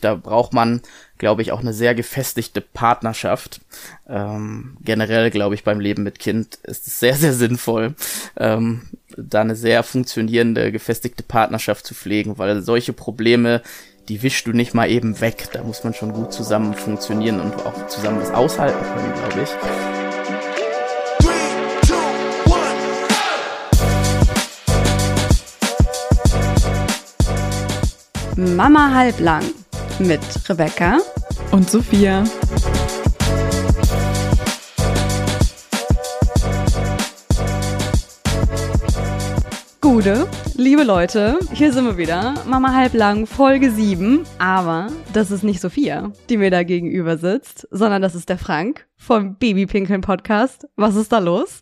Da braucht man, glaube ich, auch eine sehr gefestigte Partnerschaft. Ähm, generell, glaube ich, beim Leben mit Kind ist es sehr, sehr sinnvoll, ähm, da eine sehr funktionierende, gefestigte Partnerschaft zu pflegen, weil solche Probleme, die wischst du nicht mal eben weg. Da muss man schon gut zusammen funktionieren und auch zusammen was aushalten können, glaube ich. Mama halblang mit Rebecca und Sophia. Gute, liebe Leute, hier sind wir wieder. Mama halblang, Folge 7. Aber das ist nicht Sophia, die mir da gegenüber sitzt, sondern das ist der Frank vom Babypinkeln Podcast. Was ist da los?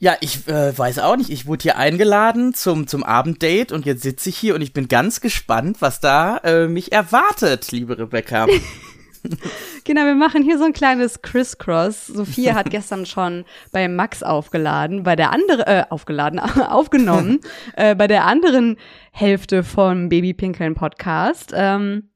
Ja, ich äh, weiß auch nicht. Ich wurde hier eingeladen zum, zum Abenddate und jetzt sitze ich hier und ich bin ganz gespannt, was da äh, mich erwartet, liebe Rebecca. genau, wir machen hier so ein kleines Crisscross. Sophia hat gestern schon bei Max aufgeladen, bei der anderen, äh, aufgeladen, aufgenommen, äh, bei der anderen Hälfte vom Babypinkeln Podcast. Ähm,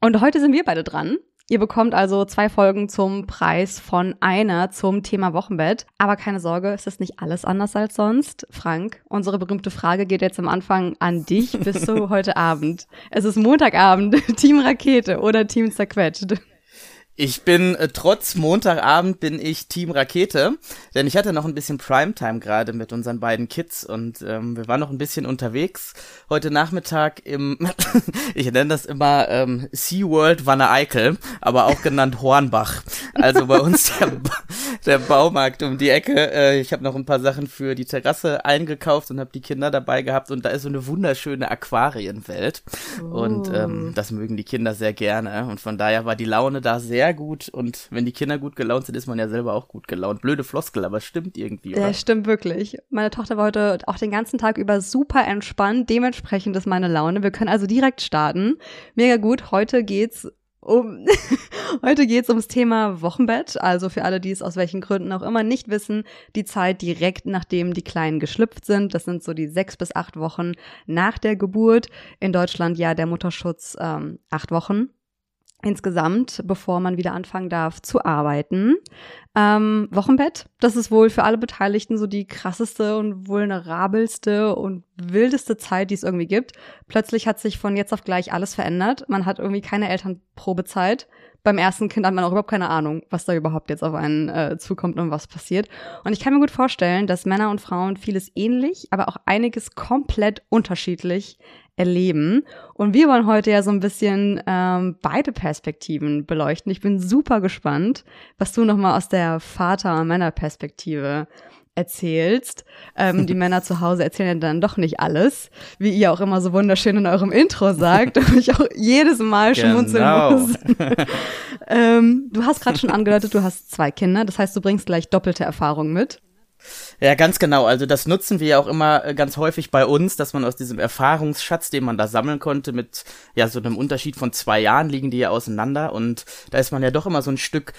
und heute sind wir beide dran. Ihr bekommt also zwei Folgen zum Preis von einer zum Thema Wochenbett. Aber keine Sorge, es ist nicht alles anders als sonst. Frank, unsere berühmte Frage geht jetzt am Anfang an dich. Bist du heute Abend? Es ist Montagabend. Team Rakete oder Team Zerquetscht? Ich bin äh, trotz Montagabend bin ich Team Rakete, denn ich hatte noch ein bisschen Primetime gerade mit unseren beiden Kids und ähm, wir waren noch ein bisschen unterwegs heute Nachmittag im, ich nenne das immer ähm, SeaWorld Wanne Eickel, aber auch genannt Hornbach. Also bei uns der, der Baumarkt um die Ecke. Äh, ich habe noch ein paar Sachen für die Terrasse eingekauft und habe die Kinder dabei gehabt und da ist so eine wunderschöne Aquarienwelt oh. und ähm, das mögen die Kinder sehr gerne und von daher war die Laune da sehr sehr gut und wenn die Kinder gut gelaunt sind, ist man ja selber auch gut gelaunt. Blöde Floskel, aber stimmt irgendwie, oder? Ja, stimmt wirklich. Meine Tochter war heute auch den ganzen Tag über super entspannt. Dementsprechend ist meine Laune. Wir können also direkt starten. Mega gut. Heute geht's um heute geht's ums Thema Wochenbett. Also für alle, die es aus welchen Gründen auch immer nicht wissen, die Zeit direkt nachdem die Kleinen geschlüpft sind. Das sind so die sechs bis acht Wochen nach der Geburt. In Deutschland ja der Mutterschutz ähm, acht Wochen insgesamt, bevor man wieder anfangen darf zu arbeiten. Ähm, Wochenbett, das ist wohl für alle Beteiligten so die krasseste und vulnerabelste und wildeste Zeit, die es irgendwie gibt. Plötzlich hat sich von jetzt auf gleich alles verändert. Man hat irgendwie keine Elternprobezeit. Beim ersten Kind hat man auch überhaupt keine Ahnung, was da überhaupt jetzt auf einen äh, zukommt und was passiert. Und ich kann mir gut vorstellen, dass Männer und Frauen vieles ähnlich, aber auch einiges komplett unterschiedlich erleben. Und wir wollen heute ja so ein bisschen ähm, beide Perspektiven beleuchten. Ich bin super gespannt, was du nochmal aus der Vater- und Männerperspektive erzählst. Ähm, die Männer zu Hause erzählen ja dann doch nicht alles, wie ihr auch immer so wunderschön in eurem Intro sagt und ich auch jedes Mal schmunzeln genau. muss. ähm, du hast gerade schon angedeutet, du hast zwei Kinder, das heißt, du bringst gleich doppelte Erfahrung mit. Ja, ganz genau. Also das nutzen wir ja auch immer äh, ganz häufig bei uns, dass man aus diesem Erfahrungsschatz, den man da sammeln konnte, mit ja so einem Unterschied von zwei Jahren liegen die ja auseinander und da ist man ja doch immer so ein Stück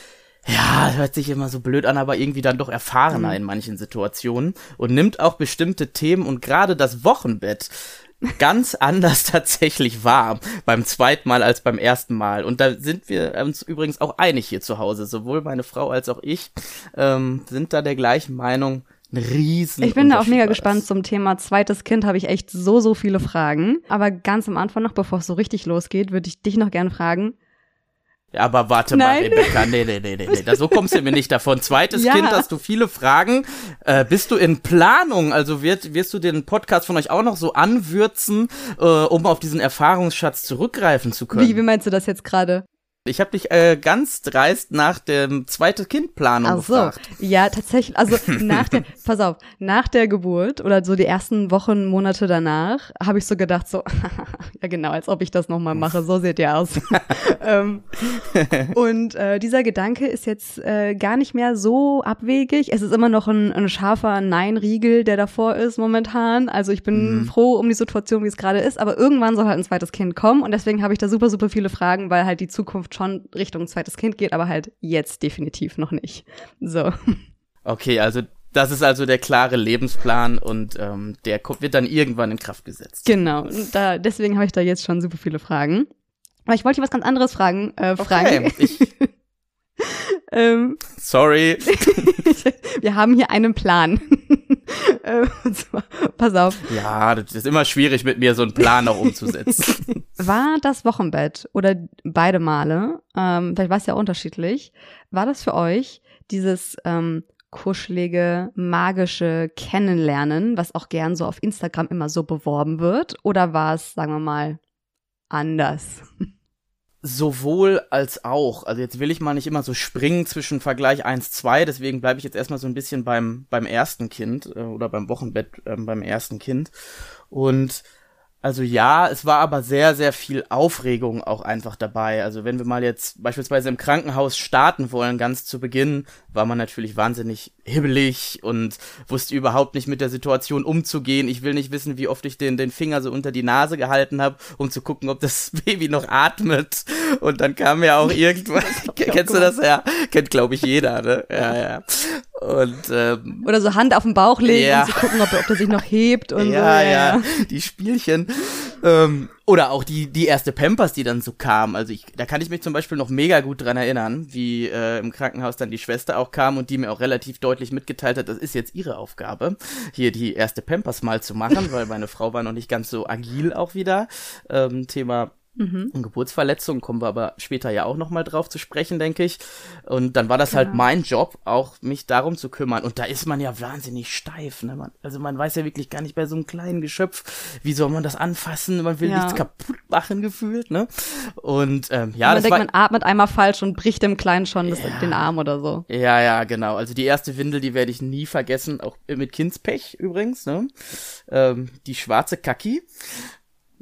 ja, hört sich immer so blöd an, aber irgendwie dann doch erfahrener mhm. in manchen Situationen und nimmt auch bestimmte Themen und gerade das Wochenbett ganz anders tatsächlich wahr beim zweiten Mal als beim ersten Mal. Und da sind wir uns übrigens auch einig hier zu Hause. Sowohl meine Frau als auch ich ähm, sind da der gleichen Meinung. Ein riesen Ich bin da auch mega gespannt zum Thema zweites Kind, habe ich echt so, so viele Fragen. Aber ganz am Anfang noch, bevor es so richtig losgeht, würde ich dich noch gerne fragen, aber warte Nein. mal, Rebecca, nee, nee, nee, nee, nee, so kommst du mir nicht davon. Zweites ja. Kind, hast du viele Fragen. Äh, bist du in Planung? Also wird, wirst du den Podcast von euch auch noch so anwürzen, äh, um auf diesen Erfahrungsschatz zurückgreifen zu können? Wie, wie meinst du das jetzt gerade? Ich habe dich äh, ganz dreist nach dem zweite Kindplanung Ach so. gefragt. Ja, tatsächlich. Also nach der, pass auf, nach der Geburt oder so die ersten Wochen, Monate danach, habe ich so gedacht, so, ja genau, als ob ich das nochmal mache. So seht ihr aus. ähm, und äh, dieser Gedanke ist jetzt äh, gar nicht mehr so abwegig. Es ist immer noch ein, ein scharfer Nein-Riegel, der davor ist momentan. Also ich bin mhm. froh um die Situation, wie es gerade ist. Aber irgendwann soll halt ein zweites Kind kommen und deswegen habe ich da super, super viele Fragen, weil halt die Zukunft schon Richtung zweites Kind geht, aber halt jetzt definitiv noch nicht. So. Okay, also das ist also der klare Lebensplan und ähm, der wird dann irgendwann in Kraft gesetzt. Genau, da, deswegen habe ich da jetzt schon super viele Fragen. Aber ich wollte dich was ganz anderes fragen, äh, Frank. Okay, ich, ähm, sorry. wir haben hier einen Plan. äh, zwar, pass auf. Ja, das ist immer schwierig mit mir, so einen Plan auch umzusetzen. War das Wochenbett oder beide Male, ähm, vielleicht war es ja unterschiedlich, war das für euch dieses ähm, kuschelige, magische Kennenlernen, was auch gern so auf Instagram immer so beworben wird? Oder war es, sagen wir mal, anders? Sowohl als auch. Also jetzt will ich mal nicht immer so springen zwischen Vergleich 1, 2, deswegen bleibe ich jetzt erstmal so ein bisschen beim, beim ersten Kind äh, oder beim Wochenbett äh, beim ersten Kind. Und also ja, es war aber sehr, sehr viel Aufregung auch einfach dabei. Also wenn wir mal jetzt beispielsweise im Krankenhaus starten wollen, ganz zu Beginn, war man natürlich wahnsinnig hibbelig und wusste überhaupt nicht mit der Situation umzugehen. Ich will nicht wissen, wie oft ich den, den Finger so unter die Nase gehalten habe, um zu gucken, ob das Baby noch atmet. Und dann kam ja auch irgendwas. Kennst du das? Ja, kennt glaube ich jeder, ne? Ja, ja. Und, ähm, Oder so Hand auf den Bauch legen ja. und zu gucken, ob, ob der sich noch hebt und ja, so. Ja, ja, die Spielchen. Ähm, oder auch die, die erste Pampers, die dann so kam. Also ich, da kann ich mich zum Beispiel noch mega gut dran erinnern, wie äh, im Krankenhaus dann die Schwester auch kam und die mir auch relativ deutlich mitgeteilt hat, das ist jetzt ihre Aufgabe, hier die erste Pampers mal zu machen, weil meine Frau war noch nicht ganz so agil auch wieder. Ähm, Thema Mhm. Und Geburtsverletzungen kommen wir aber später ja auch nochmal drauf zu sprechen, denke ich. Und dann war das halt genau. halt mein Job, auch mich darum zu kümmern. Und da ist man ja wahnsinnig steif. Ne? Man, also man weiß ja wirklich gar nicht bei so einem kleinen Geschöpf, wie soll man das anfassen? Man will ja. nichts kaputt machen gefühlt. Ne? Und ähm, ja, man das denkt, war, man atmet einmal falsch und bricht dem Kleinen schon ja. den Arm oder so. Ja, ja, genau. Also die erste Windel, die werde ich nie vergessen, auch mit Kindspech übrigens. Ne? Ähm, die schwarze Kaki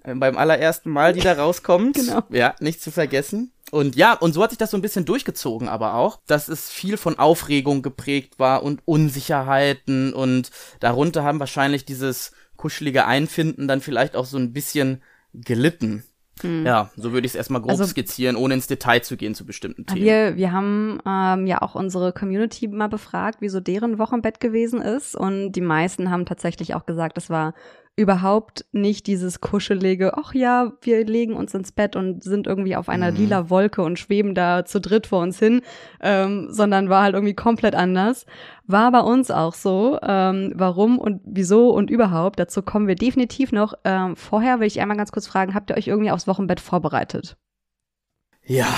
beim allerersten Mal, die da rauskommt. genau. Ja, nicht zu vergessen. Und ja, und so hat sich das so ein bisschen durchgezogen, aber auch, dass es viel von Aufregung geprägt war und Unsicherheiten und darunter haben wahrscheinlich dieses kuschelige Einfinden dann vielleicht auch so ein bisschen gelitten. Hm. Ja, so würde ich es erstmal grob also, skizzieren, ohne ins Detail zu gehen zu bestimmten Themen. Wir, wir haben ähm, ja auch unsere Community mal befragt, wieso deren Wochenbett gewesen ist. Und die meisten haben tatsächlich auch gesagt, es war überhaupt nicht dieses kuschelige, ach ja, wir legen uns ins Bett und sind irgendwie auf einer mhm. lila Wolke und schweben da zu dritt vor uns hin, ähm, sondern war halt irgendwie komplett anders. War bei uns auch so. Ähm, warum und wieso und überhaupt, dazu kommen wir definitiv noch. Ähm, vorher will ich einmal ganz kurz fragen, habt ihr euch irgendwie aufs Wochenbett vorbereitet? Ja,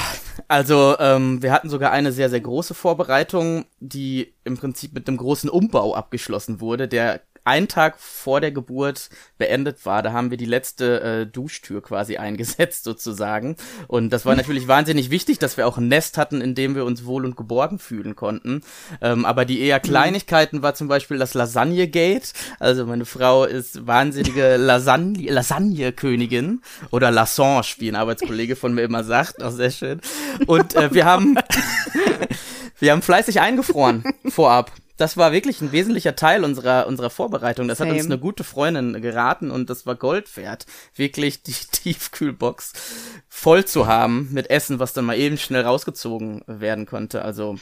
also ähm, wir hatten sogar eine sehr, sehr große Vorbereitung, die im Prinzip mit einem großen Umbau abgeschlossen wurde, der ein Tag vor der Geburt beendet war, da haben wir die letzte äh, Duschtür quasi eingesetzt sozusagen. Und das war natürlich wahnsinnig wichtig, dass wir auch ein Nest hatten, in dem wir uns wohl und geborgen fühlen konnten. Ähm, aber die eher Kleinigkeiten war zum Beispiel das Lasagne-Gate. Also meine Frau ist wahnsinnige Lasagne, Lasagne-Königin oder Lassange, wie ein Arbeitskollege von mir immer sagt. Auch sehr schön. Und äh, wir haben wir haben fleißig eingefroren vorab das war wirklich ein wesentlicher Teil unserer, unserer Vorbereitung. Das Same. hat uns eine gute Freundin geraten und das war Gold wert, wirklich die Tiefkühlbox voll zu haben mit Essen, was dann mal eben schnell rausgezogen werden konnte. Also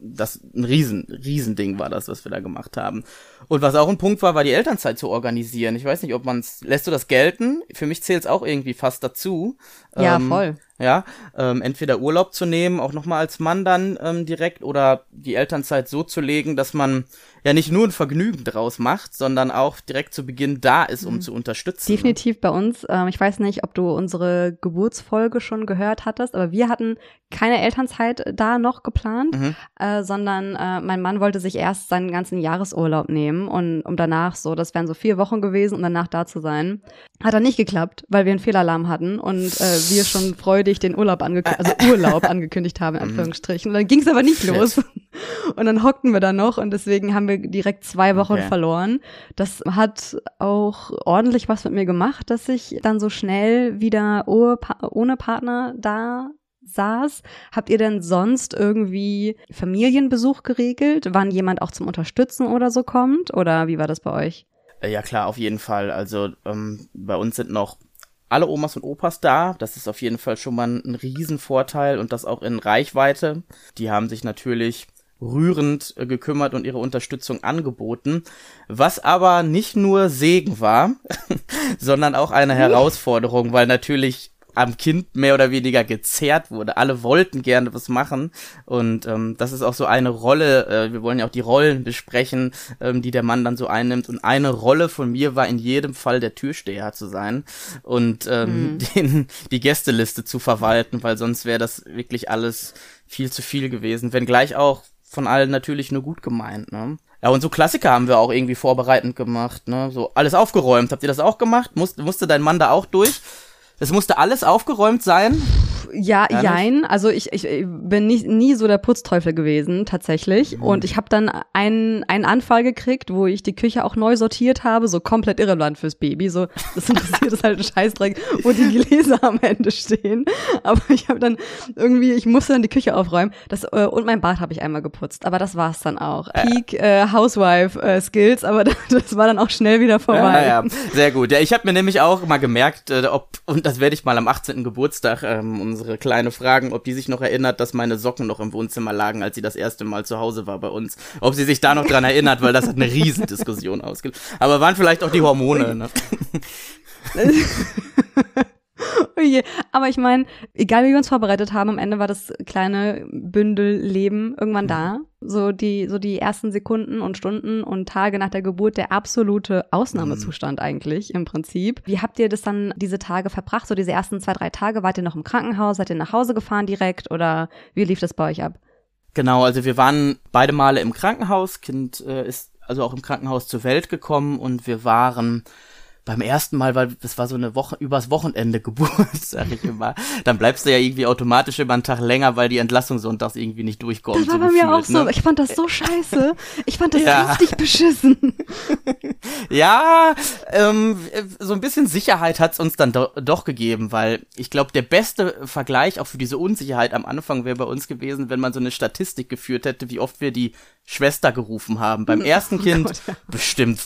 das ein riesen, riesen Ding war das, was wir da gemacht haben. Und was auch ein Punkt war, war die Elternzeit zu organisieren. Ich weiß nicht, ob man's, lässt du das gelten? Für mich zählt es auch irgendwie fast dazu. Ja, ähm, voll. Ja, ähm, entweder Urlaub zu nehmen, auch nochmal als Mann dann ähm, direkt, oder die Elternzeit so zu legen, dass man ja nicht nur ein Vergnügen draus macht, sondern auch direkt zu Beginn da ist, um mhm. zu unterstützen. Ne? Definitiv bei uns. Ähm, ich weiß nicht, ob du unsere Geburtsfolge schon gehört hattest, aber wir hatten keine Elternzeit da noch geplant, mhm. äh, sondern äh, mein Mann wollte sich erst seinen ganzen Jahresurlaub nehmen und um danach so, das wären so vier Wochen gewesen, um danach da zu sein. Hat dann nicht geklappt, weil wir einen Fehlalarm hatten und äh, wir schon freudig den Urlaub angekündigt, also Urlaub angekündigt haben, in mhm. Anführungsstrichen. Und dann ging es aber nicht los. Und dann hockten wir da noch und deswegen haben wir direkt zwei Wochen okay. verloren. Das hat auch ordentlich was mit mir gemacht, dass ich dann so schnell wieder ohne Partner da saß. Habt ihr denn sonst irgendwie Familienbesuch geregelt, wann jemand auch zum Unterstützen oder so kommt? Oder wie war das bei euch? Äh, ja klar, auf jeden Fall. Also ähm, bei uns sind noch alle Omas und Opas da. Das ist auf jeden Fall schon mal ein Riesenvorteil und das auch in Reichweite. Die haben sich natürlich rührend äh, gekümmert und ihre Unterstützung angeboten, was aber nicht nur Segen war, sondern auch eine Herausforderung, weil natürlich am Kind mehr oder weniger gezerrt wurde. Alle wollten gerne was machen und ähm, das ist auch so eine Rolle, äh, wir wollen ja auch die Rollen besprechen, ähm, die der Mann dann so einnimmt und eine Rolle von mir war in jedem Fall der Türsteher zu sein und ähm, mhm. den, die Gästeliste zu verwalten, weil sonst wäre das wirklich alles viel zu viel gewesen, wenngleich auch von allen natürlich nur gut gemeint, ne? Ja, und so Klassiker haben wir auch irgendwie vorbereitend gemacht, ne? So alles aufgeräumt. Habt ihr das auch gemacht? Musst, musste dein Mann da auch durch? Es musste alles aufgeräumt sein? Ja, jein. Also ich, ich bin nie, nie so der Putzteufel gewesen, tatsächlich. Mhm. Und ich habe dann einen, einen Anfall gekriegt, wo ich die Küche auch neu sortiert habe, so komplett irrelevant fürs Baby. So, das interessiert ist halt ein Scheißdreck, wo die Gläser am Ende stehen. Aber ich habe dann irgendwie, ich musste dann die Küche aufräumen. Das, äh, und mein Bad habe ich einmal geputzt. Aber das war's dann auch. Äh. Peak äh, Housewife äh, Skills, aber das war dann auch schnell wieder vorbei. Ja, ja. Sehr gut. Ja, ich habe mir nämlich auch mal gemerkt, äh, ob, und das werde ich mal am 18. Geburtstag ähm, unsere kleine fragen, ob die sich noch erinnert, dass meine Socken noch im Wohnzimmer lagen, als sie das erste Mal zu Hause war bei uns. Ob sie sich da noch dran erinnert, weil das hat eine Riesendiskussion ausgelöst. Aber waren vielleicht auch die Hormone. Ne? Oje. Aber ich meine, egal wie wir uns vorbereitet haben, am Ende war das kleine Bündel Leben irgendwann da. So die, so die ersten Sekunden und Stunden und Tage nach der Geburt der absolute Ausnahmezustand mhm. eigentlich im Prinzip. Wie habt ihr das dann diese Tage verbracht? So diese ersten zwei, drei Tage? Wart ihr noch im Krankenhaus? Seid ihr nach Hause gefahren direkt oder wie lief das bei euch ab? Genau, also wir waren beide Male im Krankenhaus. Kind äh, ist also auch im Krankenhaus zur Welt gekommen und wir waren beim ersten Mal, weil das war so eine Woche, übers Wochenende Geburt, sag ich immer, dann bleibst du ja irgendwie automatisch immer einen Tag länger, weil die Entlassung sonntags irgendwie nicht durchkommt. Das war so bei gefühlt, mir auch ne? so. Ich fand das so scheiße. Ich fand das ja. richtig beschissen. ja, ähm, so ein bisschen Sicherheit hat's uns dann do doch gegeben, weil ich glaube, der beste Vergleich auch für diese Unsicherheit am Anfang wäre bei uns gewesen, wenn man so eine Statistik geführt hätte, wie oft wir die Schwester gerufen haben. Beim ersten oh Kind Gott, ja. bestimmt,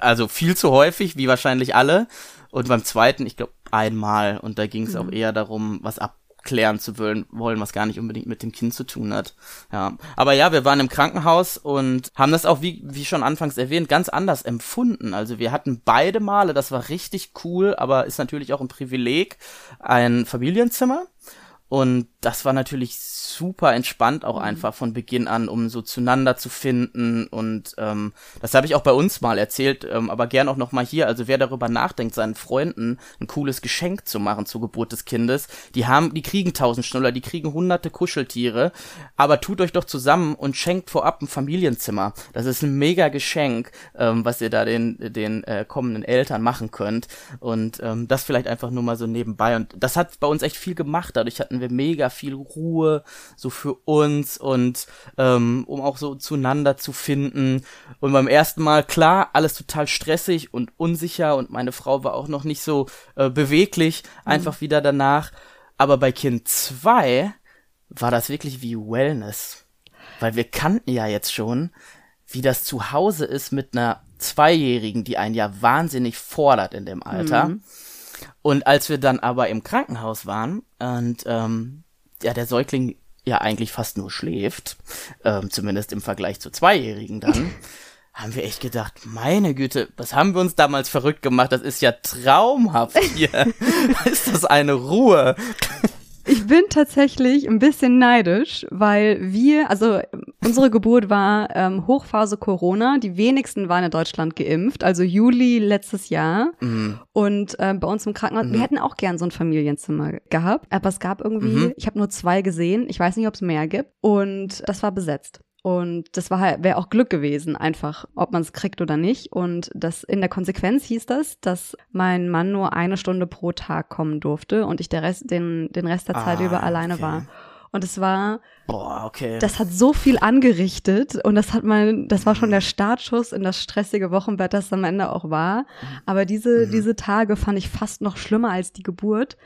also viel zu häufig, wie wahrscheinlich alle. Und beim zweiten, ich glaube, einmal. Und da ging es mhm. auch eher darum, was abklären zu wollen, wollen, was gar nicht unbedingt mit dem Kind zu tun hat. Ja. Aber ja, wir waren im Krankenhaus und haben das auch, wie, wie schon anfangs erwähnt, ganz anders empfunden. Also wir hatten beide Male, das war richtig cool, aber ist natürlich auch ein Privileg, ein Familienzimmer. Und das war natürlich super entspannt auch mhm. einfach von Beginn an, um so zueinander zu finden. Und ähm, das habe ich auch bei uns mal erzählt, ähm, aber gern auch noch mal hier. Also wer darüber nachdenkt, seinen Freunden ein cooles Geschenk zu machen zur Geburt des Kindes, die haben, die kriegen tausend Schnuller, die kriegen hunderte Kuscheltiere, aber tut euch doch zusammen und schenkt vorab ein Familienzimmer. Das ist ein mega Geschenk, ähm, was ihr da den den äh, kommenden Eltern machen könnt. Und ähm, das vielleicht einfach nur mal so nebenbei. Und das hat bei uns echt viel gemacht. Dadurch hatten wir mega viel Ruhe, so für uns und ähm, um auch so zueinander zu finden. Und beim ersten Mal, klar, alles total stressig und unsicher und meine Frau war auch noch nicht so äh, beweglich, mhm. einfach wieder danach. Aber bei Kind 2 war das wirklich wie Wellness. Weil wir kannten ja jetzt schon, wie das zu Hause ist mit einer Zweijährigen, die einen ja wahnsinnig fordert in dem Alter. Mhm. Und als wir dann aber im Krankenhaus waren und ähm, ja, der Säugling ja eigentlich fast nur schläft, ähm, zumindest im Vergleich zu Zweijährigen dann, haben wir echt gedacht, meine Güte, was haben wir uns damals verrückt gemacht? Das ist ja traumhaft hier. ist das eine Ruhe? Ich bin tatsächlich ein bisschen neidisch, weil wir, also unsere Geburt war ähm, Hochphase Corona. Die wenigsten waren in Deutschland geimpft, also Juli letztes Jahr. Mhm. Und äh, bei uns im Krankenhaus, mhm. wir hätten auch gern so ein Familienzimmer gehabt, aber es gab irgendwie, mhm. ich habe nur zwei gesehen. Ich weiß nicht, ob es mehr gibt. Und das war besetzt. Und das war halt, wäre auch Glück gewesen, einfach, ob man es kriegt oder nicht. Und das in der Konsequenz hieß das, dass mein Mann nur eine Stunde pro Tag kommen durfte und ich der Rest, den, den Rest der Zeit ah, über alleine okay. war. Und es war, Boah, okay. das hat so viel angerichtet und das hat man, das war schon der Startschuss in das stressige Wochenbett, das am Ende auch war. Mhm. Aber diese, mhm. diese Tage fand ich fast noch schlimmer als die Geburt,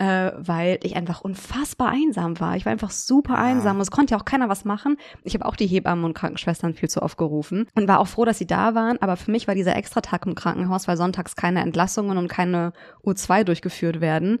äh, weil ich einfach unfassbar einsam war. Ich war einfach super einsam es konnte ja auch keiner was machen. Ich habe auch die Hebammen und Krankenschwestern viel zu oft gerufen und war auch froh, dass sie da waren. Aber für mich war dieser Extratag im Krankenhaus, weil sonntags keine Entlassungen und keine U2 durchgeführt werden,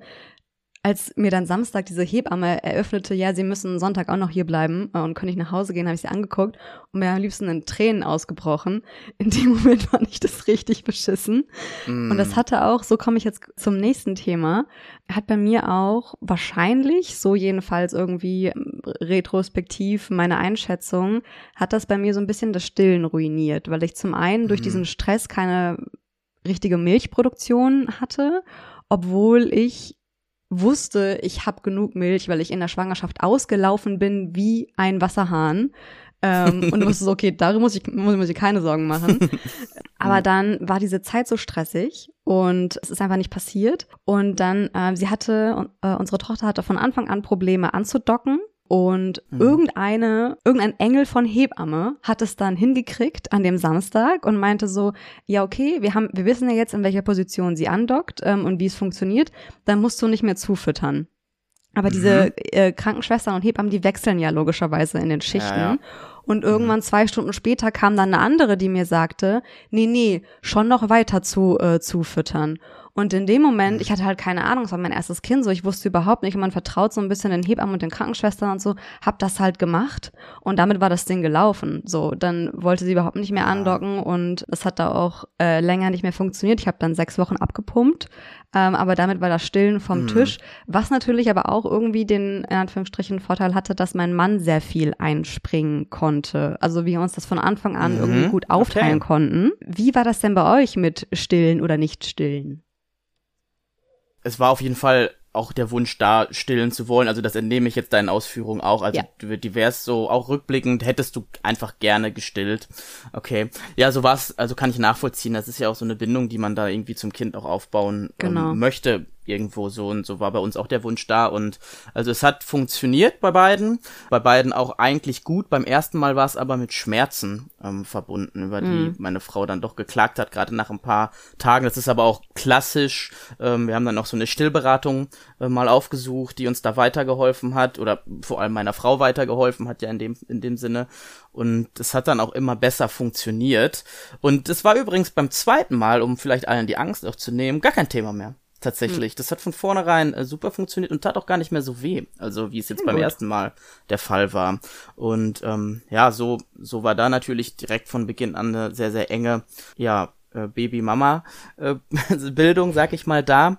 als mir dann Samstag diese Hebamme eröffnete, ja, sie müssen Sonntag auch noch hier bleiben äh, und können nicht nach Hause gehen, habe ich sie angeguckt und mir am liebsten in Tränen ausgebrochen. In dem Moment fand ich das richtig beschissen. Mm. Und das hatte auch, so komme ich jetzt zum nächsten Thema, hat bei mir auch wahrscheinlich, so jedenfalls irgendwie ähm, retrospektiv meine Einschätzung, hat das bei mir so ein bisschen das Stillen ruiniert, weil ich zum einen durch mm. diesen Stress keine richtige Milchproduktion hatte, obwohl ich wusste, ich habe genug Milch, weil ich in der Schwangerschaft ausgelaufen bin wie ein Wasserhahn. ähm, und wusste so, okay, darüber muss ich, muss, muss ich keine Sorgen machen. Aber dann war diese Zeit so stressig und es ist einfach nicht passiert. Und dann, äh, sie hatte, äh, unsere Tochter hatte von Anfang an Probleme anzudocken und mhm. irgendeine, irgendein Engel von Hebamme hat es dann hingekriegt an dem Samstag und meinte so, ja, okay, wir haben, wir wissen ja jetzt, in welcher Position sie andockt ähm, und wie es funktioniert, dann musst du nicht mehr zufüttern. Aber mhm. diese äh, Krankenschwestern und Hebammen, die wechseln ja logischerweise in den Schichten. Ja, ja. Und irgendwann mhm. zwei Stunden später kam dann eine andere, die mir sagte, nee, nee, schon noch weiter zu äh, zufüttern. Und in dem Moment, mhm. ich hatte halt keine Ahnung, es war mein erstes Kind, so ich wusste überhaupt nicht, und man vertraut so ein bisschen den Hebammen und den Krankenschwestern und so, hab das halt gemacht und damit war das Ding gelaufen. So, dann wollte sie überhaupt nicht mehr andocken und es hat da auch äh, länger nicht mehr funktioniert. Ich habe dann sechs Wochen abgepumpt, ähm, aber damit war das Stillen vom mhm. Tisch, was natürlich aber auch irgendwie den, in Anführungsstrichen, Vorteil hatte, dass mein Mann sehr viel einspringen konnte. Also wir uns das von Anfang an mhm. irgendwie gut aufteilen okay. konnten. Wie war das denn bei euch mit Stillen oder nicht Stillen? Es war auf jeden Fall auch der Wunsch da, stillen zu wollen. Also das entnehme ich jetzt deinen Ausführungen auch. Also ja. divers so, auch rückblickend hättest du einfach gerne gestillt. Okay. Ja, so war's, also kann ich nachvollziehen. Das ist ja auch so eine Bindung, die man da irgendwie zum Kind auch aufbauen ähm, genau. ähm, möchte irgendwo so und so war bei uns auch der Wunsch da und also es hat funktioniert bei beiden, bei beiden auch eigentlich gut. Beim ersten Mal war es aber mit Schmerzen ähm, verbunden, über die mhm. meine Frau dann doch geklagt hat, gerade nach ein paar Tagen. Das ist aber auch klassisch. Ähm, wir haben dann auch so eine Stillberatung äh, mal aufgesucht, die uns da weitergeholfen hat oder vor allem meiner Frau weitergeholfen hat ja in dem in dem Sinne und es hat dann auch immer besser funktioniert und es war übrigens beim zweiten Mal, um vielleicht allen die Angst auch zu nehmen, gar kein Thema mehr tatsächlich. Mhm. Das hat von vornherein äh, super funktioniert und tat auch gar nicht mehr so weh, also wie es jetzt ja, beim ersten Mal der Fall war. Und ähm, ja, so so war da natürlich direkt von Beginn an eine sehr sehr enge ja äh, Baby-Mama-Bildung, sag ich mal, da.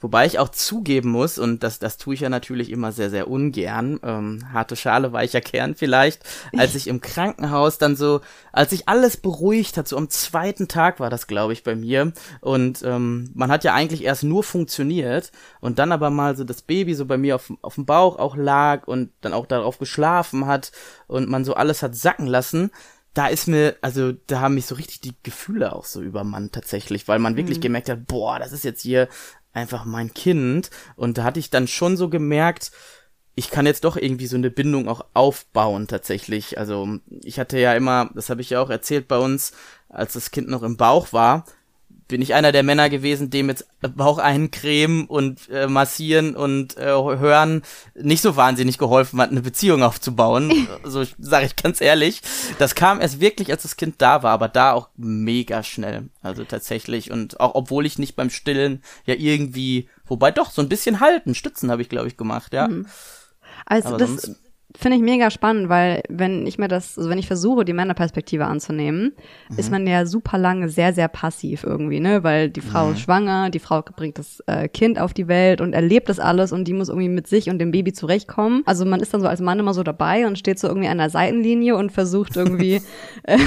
Wobei ich auch zugeben muss, und das, das tue ich ja natürlich immer sehr, sehr ungern, ähm, harte Schale, weicher Kern vielleicht, als ich im Krankenhaus dann so, als sich alles beruhigt hat, so am zweiten Tag war das, glaube ich, bei mir. Und ähm, man hat ja eigentlich erst nur funktioniert und dann aber mal so das Baby so bei mir auf, auf dem Bauch auch lag und dann auch darauf geschlafen hat und man so alles hat sacken lassen da ist mir, also da haben mich so richtig die Gefühle auch so übermannt tatsächlich, weil man wirklich mhm. gemerkt hat, boah, das ist jetzt hier einfach mein Kind. Und da hatte ich dann schon so gemerkt, ich kann jetzt doch irgendwie so eine Bindung auch aufbauen tatsächlich. Also ich hatte ja immer, das habe ich ja auch erzählt bei uns, als das Kind noch im Bauch war, bin ich einer der Männer gewesen, dem jetzt Bauch eincremen und äh, massieren und äh, hören nicht so wahnsinnig geholfen hat, eine Beziehung aufzubauen. so sage ich ganz ehrlich. Das kam erst wirklich, als das Kind da war, aber da auch mega schnell. Also tatsächlich. Und auch obwohl ich nicht beim Stillen ja irgendwie, wobei doch, so ein bisschen halten, stützen habe ich, glaube ich, gemacht, ja. Mhm. Also aber das, Finde ich mega spannend, weil wenn ich mir das, also wenn ich versuche, die Männerperspektive anzunehmen, mhm. ist man ja super lange sehr, sehr passiv irgendwie, ne? Weil die Frau mhm. ist schwanger, die Frau bringt das äh, Kind auf die Welt und erlebt das alles und die muss irgendwie mit sich und dem Baby zurechtkommen. Also man ist dann so als Mann immer so dabei und steht so irgendwie an der Seitenlinie und versucht irgendwie äh,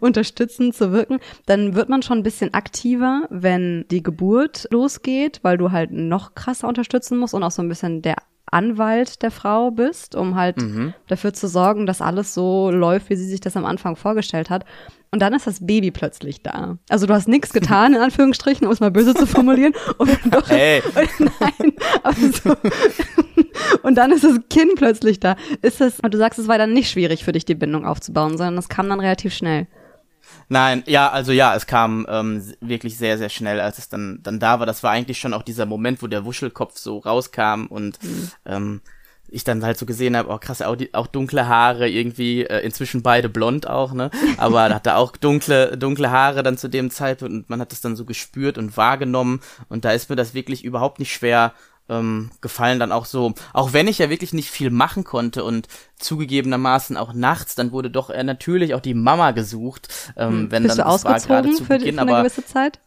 unterstützend zu wirken. Dann wird man schon ein bisschen aktiver, wenn die Geburt losgeht, weil du halt noch krasser unterstützen musst und auch so ein bisschen der Anwalt der Frau bist, um halt mhm. dafür zu sorgen, dass alles so läuft, wie sie sich das am Anfang vorgestellt hat. Und dann ist das Baby plötzlich da. Also du hast nichts getan, in Anführungsstrichen, um es mal böse zu formulieren. Und, doch, hey. und, nein, so. und dann ist das Kind plötzlich da. Ist das, du sagst, es war dann nicht schwierig für dich, die Bindung aufzubauen, sondern das kam dann relativ schnell. Nein, ja, also ja, es kam ähm, wirklich sehr, sehr schnell, als es dann, dann da war. Das war eigentlich schon auch dieser Moment, wo der Wuschelkopf so rauskam und mhm. ähm, ich dann halt so gesehen habe, oh krass, auch, die, auch dunkle Haare, irgendwie, äh, inzwischen beide blond auch, ne? Aber da hatte auch dunkle, dunkle Haare dann zu dem Zeitpunkt und man hat das dann so gespürt und wahrgenommen und da ist mir das wirklich überhaupt nicht schwer ähm, gefallen dann auch so, auch wenn ich ja wirklich nicht viel machen konnte und zugegebenermaßen auch nachts, dann wurde doch äh, natürlich auch die Mama gesucht, ähm, hm. wenn Bist dann du ausgezogen für, Beginn, für eine aber, gewisse Zeit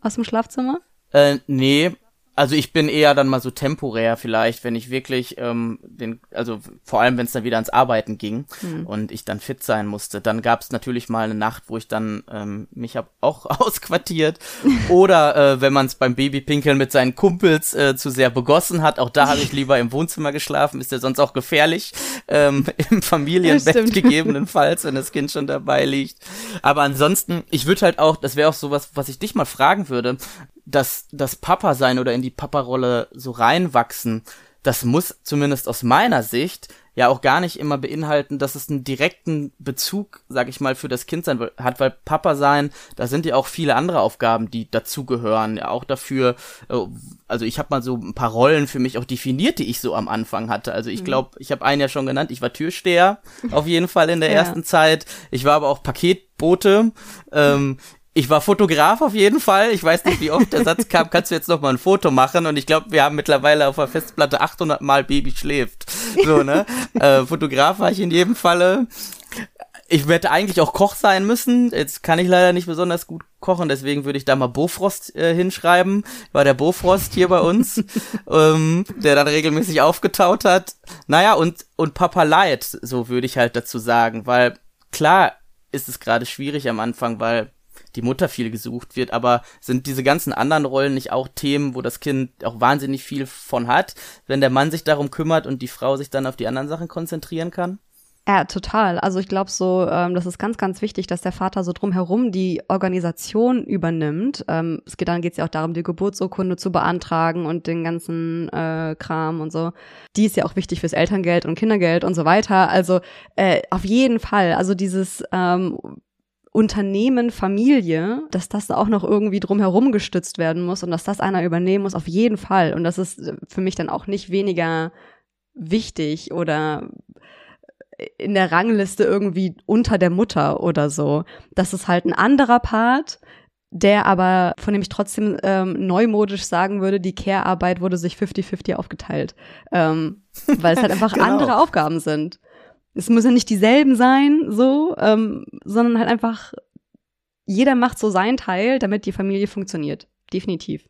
aus dem Schlafzimmer? Äh, nee, also ich bin eher dann mal so temporär vielleicht, wenn ich wirklich ähm, den, also vor allem wenn es dann wieder ans Arbeiten ging mhm. und ich dann fit sein musste, dann gab es natürlich mal eine Nacht, wo ich dann ähm, mich hab auch ausquartiert. Oder äh, wenn man es beim Babypinkeln mit seinen Kumpels äh, zu sehr begossen hat, auch da habe ich lieber im Wohnzimmer geschlafen, ist ja sonst auch gefährlich ähm, im Familienbett gegebenenfalls, wenn das Kind schon dabei liegt. Aber ansonsten, ich würde halt auch, das wäre auch sowas, was ich dich mal fragen würde, dass das Papa sein oder in die Papa-Rolle so reinwachsen, das muss zumindest aus meiner Sicht ja auch gar nicht immer beinhalten, dass es einen direkten Bezug, sag ich mal, für das Kind sein hat, weil Papa sein, da sind ja auch viele andere Aufgaben, die dazugehören, ja auch dafür, äh, also ich habe mal so ein paar Rollen für mich auch definiert, die ich so am Anfang hatte. Also ich glaube, ich habe einen ja schon genannt, ich war Türsteher, auf jeden Fall in der ja. ersten Zeit. Ich war aber auch Paketbote. Ähm, ich war Fotograf auf jeden Fall. Ich weiß nicht, wie oft der Satz kam, kannst du jetzt noch mal ein Foto machen? Und ich glaube, wir haben mittlerweile auf der Festplatte 800 Mal Baby schläft. So, ne? äh, Fotograf war ich in jedem Falle. Ich hätte eigentlich auch Koch sein müssen. Jetzt kann ich leider nicht besonders gut kochen, deswegen würde ich da mal Bofrost äh, hinschreiben. War der Bofrost hier bei uns, ähm, der dann regelmäßig aufgetaut hat. Naja, und, und Papa Light, so würde ich halt dazu sagen, weil klar ist es gerade schwierig am Anfang, weil die Mutter viel gesucht wird, aber sind diese ganzen anderen Rollen nicht auch Themen, wo das Kind auch wahnsinnig viel von hat, wenn der Mann sich darum kümmert und die Frau sich dann auf die anderen Sachen konzentrieren kann? Ja, total. Also ich glaube so, ähm, das ist ganz, ganz wichtig, dass der Vater so drumherum die Organisation übernimmt. Ähm, es geht dann geht's ja auch darum, die Geburtsurkunde zu beantragen und den ganzen äh, Kram und so. Die ist ja auch wichtig fürs Elterngeld und Kindergeld und so weiter. Also äh, auf jeden Fall. Also dieses ähm, Unternehmen, Familie, dass das auch noch irgendwie drumherum gestützt werden muss und dass das einer übernehmen muss, auf jeden Fall. Und das ist für mich dann auch nicht weniger wichtig oder in der Rangliste irgendwie unter der Mutter oder so. Das ist halt ein anderer Part, der aber, von dem ich trotzdem ähm, neumodisch sagen würde, die Care-Arbeit wurde sich 50-50 aufgeteilt. Ähm, weil es halt einfach genau. andere Aufgaben sind es müssen nicht dieselben sein, so, ähm, sondern halt einfach, jeder macht so seinen Teil, damit die Familie funktioniert. Definitiv.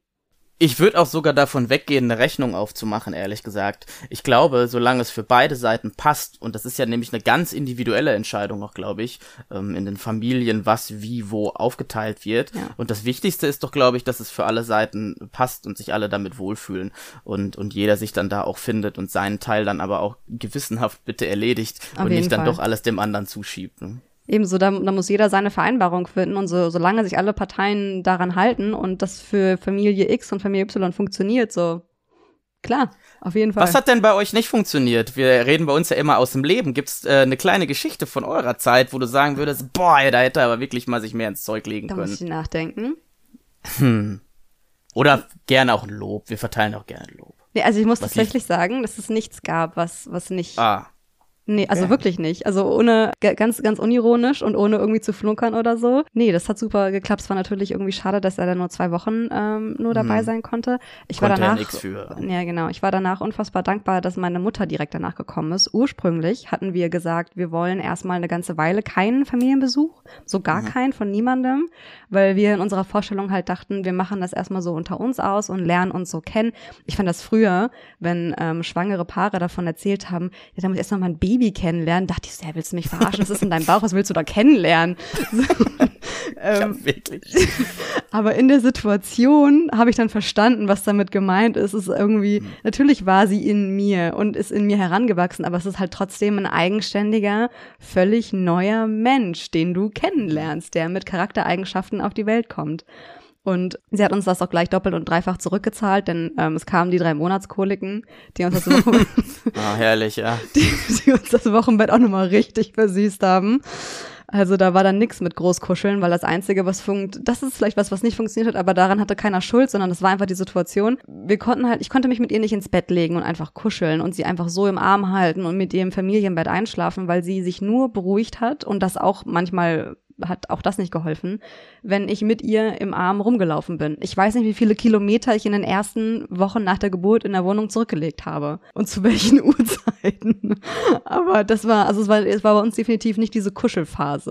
Ich würde auch sogar davon weggehen, eine Rechnung aufzumachen, ehrlich gesagt. Ich glaube, solange es für beide Seiten passt, und das ist ja nämlich eine ganz individuelle Entscheidung auch, glaube ich, ähm, in den Familien, was wie wo aufgeteilt wird. Ja. Und das Wichtigste ist doch, glaube ich, dass es für alle Seiten passt und sich alle damit wohlfühlen und, und jeder sich dann da auch findet und seinen Teil dann aber auch gewissenhaft bitte erledigt Auf und nicht dann doch alles dem anderen zuschiebt. Ne? Ebenso, da, da muss jeder seine Vereinbarung finden und so, solange sich alle Parteien daran halten und das für Familie X und Familie Y funktioniert, so klar, auf jeden Fall. Was hat denn bei euch nicht funktioniert? Wir reden bei uns ja immer aus dem Leben. Gibt's äh, eine kleine Geschichte von eurer Zeit, wo du sagen würdest, boah, da hätte er aber wirklich mal sich mehr ins Zeug legen da können? Da muss ich nachdenken. Hm. Oder gerne auch ein Lob. Wir verteilen auch gerne Lob. Nee, also ich muss was tatsächlich sagen, dass es nichts gab, was, was nicht ah. Nee, also okay. wirklich nicht. Also ohne, ganz, ganz unironisch und ohne irgendwie zu flunkern oder so. Nee, das hat super geklappt. Es war natürlich irgendwie schade, dass er dann nur zwei Wochen ähm, nur dabei hm. sein konnte. Ich konnte war danach, ja, für. ja genau, ich war danach unfassbar dankbar, dass meine Mutter direkt danach gekommen ist. Ursprünglich hatten wir gesagt, wir wollen erstmal eine ganze Weile keinen Familienbesuch, so gar mhm. keinen von niemandem, weil wir in unserer Vorstellung halt dachten, wir machen das erstmal so unter uns aus und lernen uns so kennen. Ich fand das früher, wenn ähm, schwangere Paare davon erzählt haben, ja, da muss erst noch mal ein Baby Baby kennenlernen, dachte ich, ja, willst du mich verarschen? Was ist in deinem Bauch? Was willst du da kennenlernen? ähm, ja, wirklich. aber in der Situation habe ich dann verstanden, was damit gemeint ist. Es ist irgendwie, mhm. natürlich war sie in mir und ist in mir herangewachsen, aber es ist halt trotzdem ein eigenständiger, völlig neuer Mensch, den du kennenlernst, der mit Charaktereigenschaften auf die Welt kommt. Und sie hat uns das auch gleich doppelt und dreifach zurückgezahlt, denn ähm, es kamen die drei Monatskoliken, die uns das Wochenbett, ah, herrlich, ja. die, die uns das Wochenbett auch nochmal richtig versüßt haben. Also da war dann nix mit Großkuscheln, weil das Einzige, was funkt, das ist vielleicht was, was nicht funktioniert hat, aber daran hatte keiner Schuld, sondern das war einfach die Situation. Wir konnten halt, ich konnte mich mit ihr nicht ins Bett legen und einfach kuscheln und sie einfach so im Arm halten und mit ihr im Familienbett einschlafen, weil sie sich nur beruhigt hat und das auch manchmal hat auch das nicht geholfen, wenn ich mit ihr im Arm rumgelaufen bin. Ich weiß nicht, wie viele Kilometer ich in den ersten Wochen nach der Geburt in der Wohnung zurückgelegt habe und zu welchen Uhrzeiten. Aber das war, also es war, es war bei uns definitiv nicht diese Kuschelphase.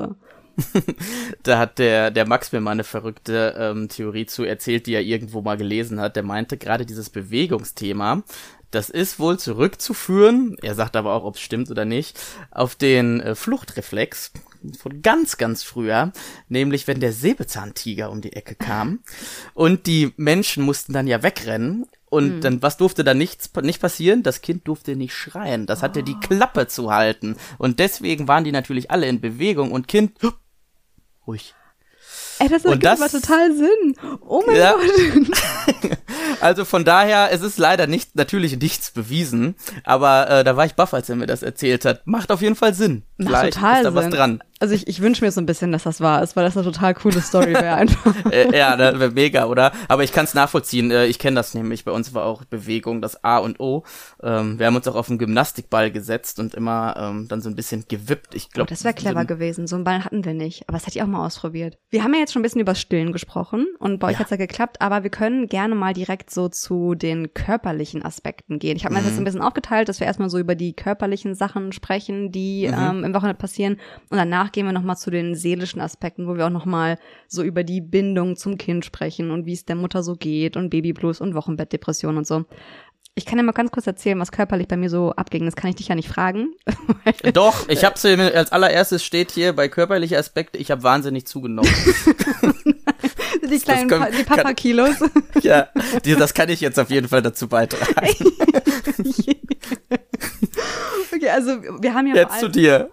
da hat der, der Max mir mal eine verrückte ähm, Theorie zu erzählt, die er irgendwo mal gelesen hat. Der meinte, gerade dieses Bewegungsthema, das ist wohl zurückzuführen, er sagt aber auch, ob es stimmt oder nicht, auf den äh, Fluchtreflex von ganz, ganz früher, nämlich wenn der Säbelzahntiger um die Ecke kam und die Menschen mussten dann ja wegrennen und mhm. dann, was durfte da nichts, nicht passieren? Das Kind durfte nicht schreien. Das hatte oh. die Klappe zu halten. Und deswegen waren die natürlich alle in Bewegung und Kind, ruhig. Ey, das ergibt aber total Sinn. Oh mein ja. Gott. also von daher, es ist leider nicht, natürlich nichts bewiesen, aber äh, da war ich baff, als er mir das erzählt hat. Macht auf jeden Fall Sinn. Macht Vielleicht total ist da Sinn. was dran. Also ich, ich wünsche mir so ein bisschen, dass das wahr ist, weil das eine total coole Story wäre einfach. Äh, ja, das wäre mega, oder? Aber ich kann es nachvollziehen. Äh, ich kenne das nämlich. Bei uns war auch Bewegung das A und O. Ähm, wir haben uns auch auf einen Gymnastikball gesetzt und immer ähm, dann so ein bisschen gewippt. Ich glaube, oh, das wäre clever so gewesen. So einen Ball hatten wir nicht. Aber das hätte ich auch mal ausprobiert. Wir haben ja jetzt schon ein bisschen über Stillen gesprochen und bei euch ja. hat's ja geklappt. Aber wir können gerne mal direkt so zu den körperlichen Aspekten gehen. Ich habe mir mhm. das jetzt ein bisschen aufgeteilt, dass wir erstmal so über die körperlichen Sachen sprechen, die mhm. ähm, im Wochenende passieren und danach gehen wir nochmal zu den seelischen Aspekten, wo wir auch nochmal so über die Bindung zum Kind sprechen und wie es der Mutter so geht und Babyblues und Wochenbettdepression und so. Ich kann ja mal ganz kurz erzählen, was körperlich bei mir so abging. Das kann ich dich ja nicht fragen. Doch, ich habe als allererstes steht hier bei körperliche Aspekte, ich habe wahnsinnig zugenommen. die kleinen können, pa die Papa-Kilos. Ja, die, das kann ich jetzt auf jeden Fall dazu beitragen. okay, also wir haben ja jetzt vor allem, zu dir.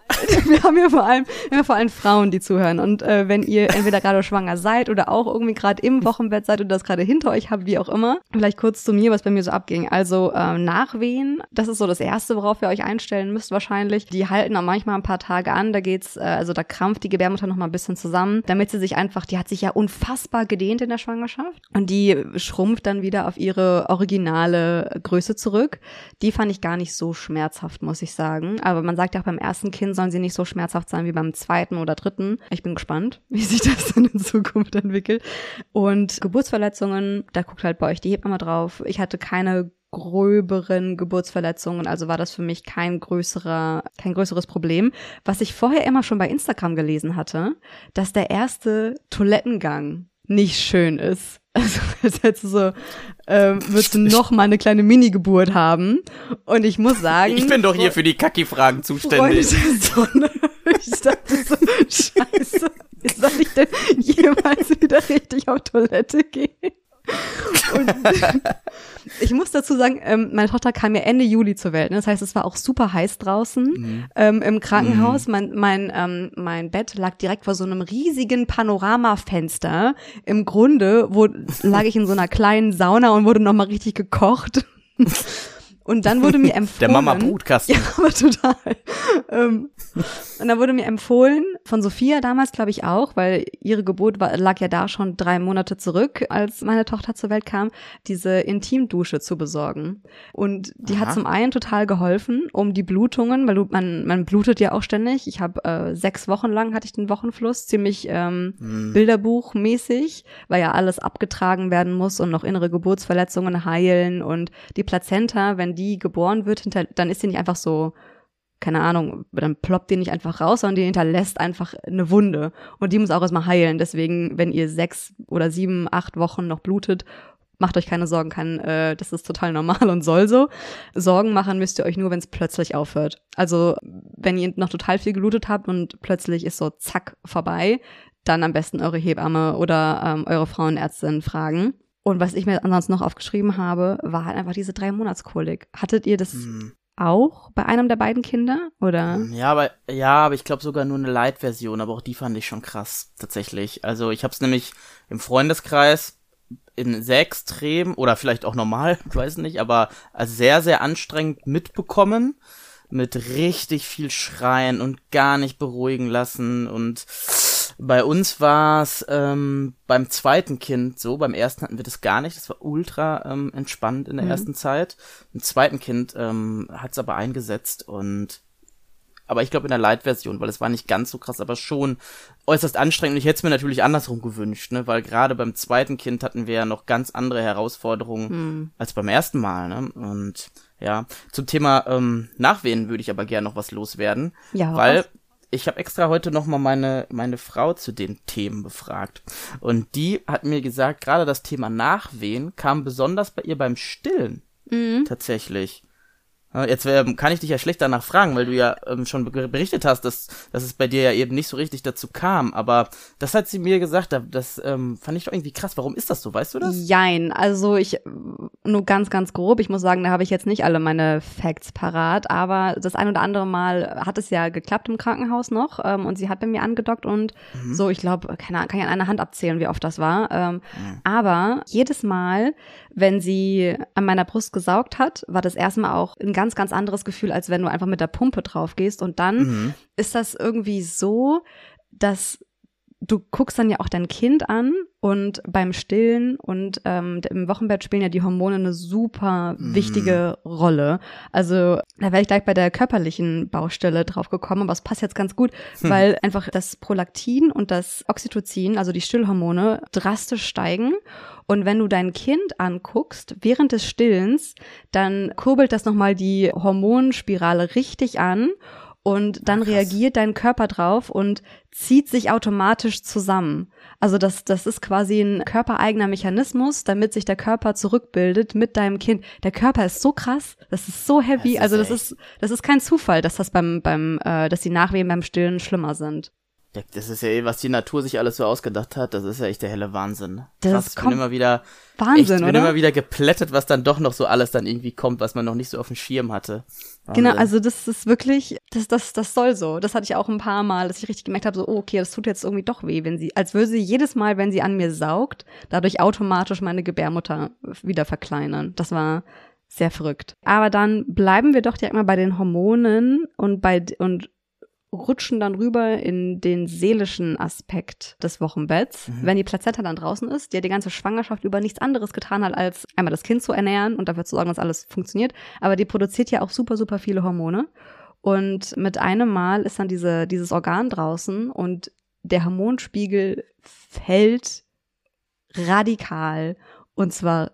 wir haben ja vor allem, wir haben vor allem Frauen, die zuhören. Und äh, wenn ihr entweder gerade schwanger seid oder auch irgendwie gerade im Wochenbett seid oder das gerade hinter euch habt, wie auch immer, vielleicht kurz zu mir, was bei mir so abging. Also äh, Nachwehen, das ist so das Erste, worauf ihr euch einstellen müsst wahrscheinlich. Die halten auch manchmal ein paar Tage an. Da geht's, äh, also da krampft die Gebärmutter noch mal ein bisschen zusammen, damit sie sich einfach, die hat sich ja unfassbar gedehnt in der Schwangerschaft und die schrumpft dann wieder auf ihre originale Größe zurück. Die fand ich gar nicht so schmerzhaft, muss ich sagen. Aber man sagt ja auch beim ersten Kind sollen sie nicht so schmerzhaft sein wie beim zweiten oder dritten. Ich bin gespannt, wie sich das dann in Zukunft entwickelt. Und Geburtsverletzungen, da guckt halt bei euch die Hebamme drauf. Ich hatte keine gröberen Geburtsverletzungen, also war das für mich kein größerer, kein größeres Problem. Was ich vorher immer schon bei Instagram gelesen hatte, dass der erste Toilettengang nicht schön ist. Also als hättest du so, ähm, würdest du noch mal eine kleine Mini-Geburt haben. Und ich muss sagen. Ich bin doch hier für die Kacki-Fragen zuständig. ich dachte so, scheiße, soll ich denn jemals wieder richtig auf Toilette gehen? Und ich muss dazu sagen, ähm, meine Tochter kam ja Ende Juli zur Welt. Ne? Das heißt, es war auch super heiß draußen mhm. ähm, im Krankenhaus. Mhm. Mein, mein, ähm, mein Bett lag direkt vor so einem riesigen Panoramafenster. Im Grunde wo, lag ich in so einer kleinen Sauna und wurde nochmal richtig gekocht. Und dann wurde mir empfohlen. Der Mama Brutkasten. Ja, aber total. ähm, und dann wurde mir empfohlen, von Sophia damals, glaube ich auch, weil ihre Geburt war, lag ja da schon drei Monate zurück, als meine Tochter zur Welt kam, diese Intimdusche zu besorgen. Und die Aha. hat zum einen total geholfen, um die Blutungen, weil du, man, man blutet ja auch ständig. Ich habe äh, sechs Wochen lang hatte ich den Wochenfluss, ziemlich ähm, hm. Bilderbuchmäßig, weil ja alles abgetragen werden muss und noch innere Geburtsverletzungen heilen und die Plazenta, wenn die geboren wird, hinter, dann ist sie nicht einfach so, keine Ahnung, dann ploppt die nicht einfach raus, sondern die hinterlässt einfach eine Wunde. Und die muss auch erstmal heilen. Deswegen, wenn ihr sechs oder sieben, acht Wochen noch blutet, macht euch keine Sorgen, kann, äh, das ist total normal und soll so. Sorgen machen müsst ihr euch nur, wenn es plötzlich aufhört. Also, wenn ihr noch total viel geblutet habt und plötzlich ist so zack vorbei, dann am besten eure Hebamme oder ähm, eure Frauenärztin fragen. Und was ich mir ansonsten noch aufgeschrieben habe, war halt einfach diese drei Monatskolik. Hattet ihr das hm. auch bei einem der beiden Kinder oder? Ja, aber ja, aber ich glaube sogar nur eine Light-Version, aber auch die fand ich schon krass tatsächlich. Also ich habe es nämlich im Freundeskreis in sehr extrem oder vielleicht auch normal, ich weiß nicht, aber sehr sehr anstrengend mitbekommen mit richtig viel Schreien und gar nicht beruhigen lassen und bei uns war es ähm, beim zweiten Kind so, beim ersten hatten wir das gar nicht, das war ultra ähm, entspannt in der mhm. ersten Zeit. Im zweiten Kind ähm, hat es aber eingesetzt und aber ich glaube in der Light-Version, weil es war nicht ganz so krass, aber schon äußerst anstrengend. Und ich hätte es mir natürlich andersrum gewünscht, ne? weil gerade beim zweiten Kind hatten wir ja noch ganz andere Herausforderungen hm. als beim ersten Mal. Ne? Und ja, zum Thema ähm, Nachwehen würde ich aber gerne noch was loswerden, ja, weil was? Ich habe extra heute noch mal meine meine Frau zu den Themen befragt und die hat mir gesagt, gerade das Thema Nachwehen kam besonders bei ihr beim Stillen mhm. tatsächlich. Jetzt ähm, kann ich dich ja schlecht danach fragen, weil du ja ähm, schon berichtet hast, dass, dass es bei dir ja eben nicht so richtig dazu kam. Aber das hat sie mir gesagt, das ähm, fand ich doch irgendwie krass. Warum ist das so? Weißt du das? Jein, also ich nur ganz, ganz grob. Ich muss sagen, da habe ich jetzt nicht alle meine Facts parat, aber das ein oder andere Mal hat es ja geklappt im Krankenhaus noch ähm, und sie hat bei mir angedockt und mhm. so, ich glaube, keine kann ich an einer Hand abzählen, wie oft das war. Ähm, mhm. Aber jedes Mal, wenn sie an meiner Brust gesaugt hat, war das erstmal auch ein ganz, ganz anderes Gefühl, als wenn du einfach mit der Pumpe drauf gehst. Und dann mhm. ist das irgendwie so, dass du guckst dann ja auch dein Kind an und beim Stillen und ähm, im Wochenbett spielen ja die Hormone eine super mhm. wichtige mm. Rolle. Also da wäre ich gleich bei der körperlichen Baustelle drauf gekommen, aber es passt jetzt ganz gut, hm. weil einfach das Prolaktin und das Oxytocin, also die Stillhormone, drastisch steigen. Und wenn du dein Kind anguckst während des Stillens, dann kurbelt das nochmal die Hormonspirale richtig an und dann Ach, reagiert dein Körper drauf und zieht sich automatisch zusammen. Also das, das ist quasi ein körpereigener Mechanismus, damit sich der Körper zurückbildet mit deinem Kind. Der Körper ist so krass, das ist so heavy. Das ist also das echt. ist, das ist kein Zufall, dass das beim, beim, äh, dass die Nachwehen beim Stillen schlimmer sind. Ja, das ist ja, eh, was die Natur sich alles so ausgedacht hat, das ist ja echt der helle Wahnsinn. Das Krass, kommt bin immer wieder, Wahnsinn, echt, bin oder? immer wieder geplättet, was dann doch noch so alles dann irgendwie kommt, was man noch nicht so auf dem Schirm hatte. Wahnsinn. Genau, also das ist wirklich, das, das, das soll so. Das hatte ich auch ein paar Mal, dass ich richtig gemerkt habe, so, oh, okay, das tut jetzt irgendwie doch weh, wenn sie, als würde sie jedes Mal, wenn sie an mir saugt, dadurch automatisch meine Gebärmutter wieder verkleinern. Das war sehr verrückt. Aber dann bleiben wir doch direkt mal bei den Hormonen und bei, und rutschen dann rüber in den seelischen Aspekt des Wochenbetts. Mhm. Wenn die Plazenta dann draußen ist, die ja die ganze Schwangerschaft über nichts anderes getan hat, als einmal das Kind zu ernähren und dafür zu sorgen, dass alles funktioniert. Aber die produziert ja auch super, super viele Hormone. Und mit einem Mal ist dann diese, dieses Organ draußen und der Hormonspiegel fällt radikal und zwar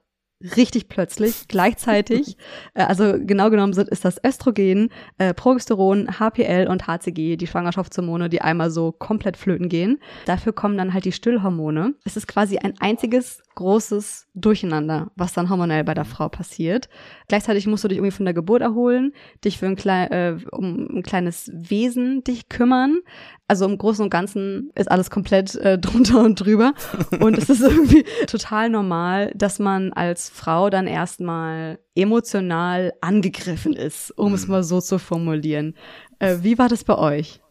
richtig plötzlich, gleichzeitig. äh, also genau genommen sind, ist das Östrogen, äh, Progesteron, HPL und HCG, die Schwangerschaftshormone, die einmal so komplett flöten gehen. Dafür kommen dann halt die Stillhormone. Es ist quasi ein einziges großes Durcheinander, was dann hormonell bei der Frau passiert. Gleichzeitig musst du dich irgendwie von der Geburt erholen, dich für ein, klein, äh, um ein kleines Wesen dich kümmern. Also im Großen und Ganzen ist alles komplett äh, drunter und drüber. Und es ist irgendwie total normal, dass man als Frau dann erstmal emotional angegriffen ist, um mhm. es mal so zu formulieren. Äh, wie war das bei euch?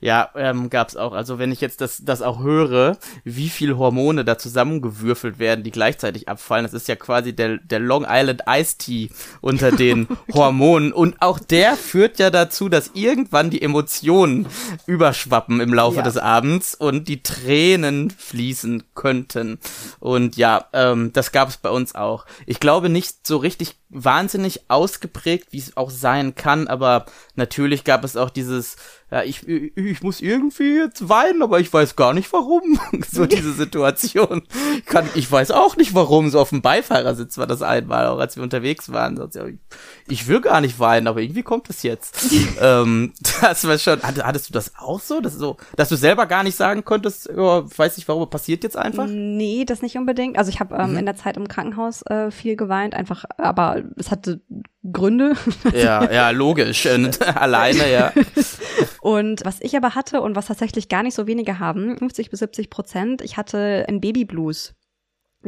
Ja, ähm, gab's auch. Also wenn ich jetzt das, das auch höre, wie viel Hormone da zusammengewürfelt werden, die gleichzeitig abfallen, das ist ja quasi der, der Long Island Ice Tea unter den Hormonen. Und auch der führt ja dazu, dass irgendwann die Emotionen überschwappen im Laufe ja. des Abends und die Tränen fließen könnten. Und ja, ähm, das gab's bei uns auch. Ich glaube nicht so richtig wahnsinnig ausgeprägt, wie es auch sein kann, aber natürlich gab es auch dieses ja, ich, ich muss irgendwie jetzt weinen, aber ich weiß gar nicht warum. so diese Situation. Kann, ich weiß auch nicht warum. So auf dem Beifahrersitz war das einmal, auch als wir unterwegs waren. Ich will gar nicht weinen, aber irgendwie kommt es jetzt. ähm, das war schon, hattest du das auch so? Dass, so, dass du selber gar nicht sagen konntest, oh, weiß nicht warum, passiert jetzt einfach? Nee, das nicht unbedingt. Also ich habe ähm, mhm. in der Zeit im Krankenhaus äh, viel geweint, einfach, aber es hatte Gründe. Ja, ja, logisch. Alleine, ja. Und was ich aber hatte und was tatsächlich gar nicht so wenige haben, 50 bis 70 Prozent, ich hatte ein Babyblues.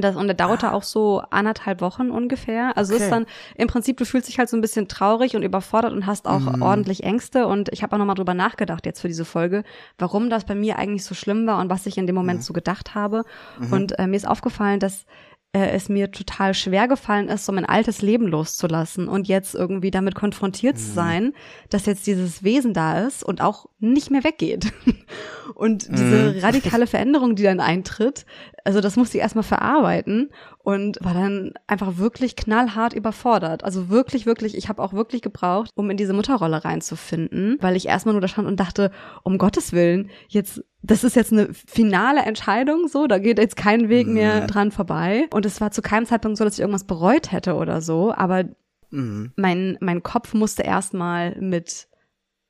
Das, und der dauerte ah. auch so anderthalb Wochen ungefähr. Also okay. ist dann im Prinzip, du fühlst dich halt so ein bisschen traurig und überfordert und hast auch mm. ordentlich Ängste. Und ich habe auch nochmal drüber nachgedacht jetzt für diese Folge, warum das bei mir eigentlich so schlimm war und was ich in dem Moment mm. so gedacht habe. Mhm. Und äh, mir ist aufgefallen, dass äh, es mir total schwer gefallen ist, so mein altes Leben loszulassen und jetzt irgendwie damit konfrontiert mhm. zu sein, dass jetzt dieses Wesen da ist und auch nicht mehr weggeht. und diese mhm. radikale Veränderung, die dann eintritt, also das musste ich erstmal verarbeiten und war dann einfach wirklich knallhart überfordert. Also wirklich, wirklich, ich habe auch wirklich gebraucht, um in diese Mutterrolle reinzufinden, weil ich erstmal nur da stand und dachte, um Gottes Willen, jetzt das ist jetzt eine finale Entscheidung, so, da geht jetzt kein Weg mehr mhm. dran vorbei. Und es war zu keinem Zeitpunkt so, dass ich irgendwas bereut hätte oder so, aber mhm. mein, mein Kopf musste erstmal mit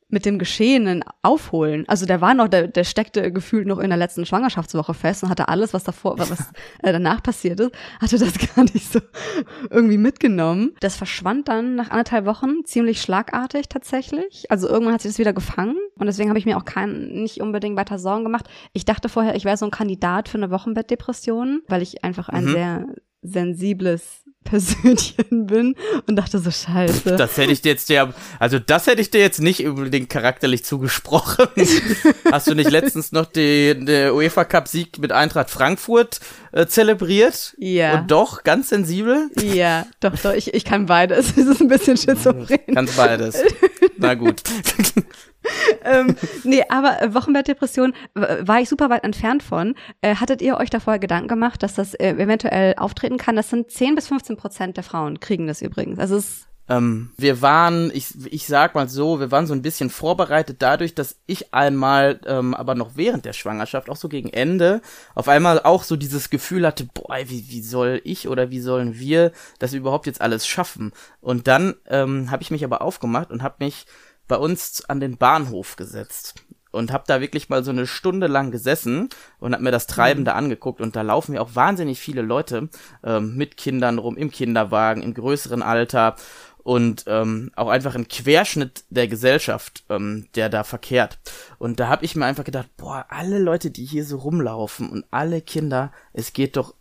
mit dem Geschehenen aufholen. Also der war noch, der, der steckte gefühlt noch in der letzten Schwangerschaftswoche fest und hatte alles, was davor, was äh, danach passiert ist, hatte das gar nicht so irgendwie mitgenommen. Das verschwand dann nach anderthalb Wochen ziemlich schlagartig tatsächlich. Also irgendwann hat sich das wieder gefangen und deswegen habe ich mir auch kein, nicht unbedingt weiter Sorgen gemacht. Ich dachte vorher, ich wäre so ein Kandidat für eine Wochenbettdepression, weil ich einfach ein mhm. sehr sensibles Persönchen bin und dachte so scheiße. Das hätte ich dir jetzt ja, also das hätte ich dir jetzt nicht unbedingt charakterlich zugesprochen. Hast du nicht letztens noch den, den UEFA Cup Sieg mit Eintracht Frankfurt äh, zelebriert? Ja. Und doch ganz sensibel? Ja, doch, doch, ich, ich kann beides. Es ist ein bisschen schizophren. Kannst beides. Na gut. ähm, nee, aber äh, Wochenbettdepression war ich super weit entfernt von. Äh, hattet ihr euch davor Gedanken gemacht, dass das äh, eventuell auftreten kann? Das sind 10 bis 15 Prozent der Frauen kriegen das übrigens. Also es ähm, wir waren, ich, ich sag mal so, wir waren so ein bisschen vorbereitet dadurch, dass ich einmal, ähm, aber noch während der Schwangerschaft, auch so gegen Ende, auf einmal auch so dieses Gefühl hatte, boah, wie, wie soll ich oder wie sollen wir das überhaupt jetzt alles schaffen? Und dann ähm, habe ich mich aber aufgemacht und habe mich bei uns an den Bahnhof gesetzt und habe da wirklich mal so eine Stunde lang gesessen und habe mir das Treiben mhm. da angeguckt und da laufen ja auch wahnsinnig viele Leute ähm, mit Kindern rum im Kinderwagen im größeren Alter und ähm, auch einfach ein Querschnitt der Gesellschaft, ähm, der da verkehrt. Und da habe ich mir einfach gedacht, boah, alle Leute, die hier so rumlaufen und alle Kinder, es geht doch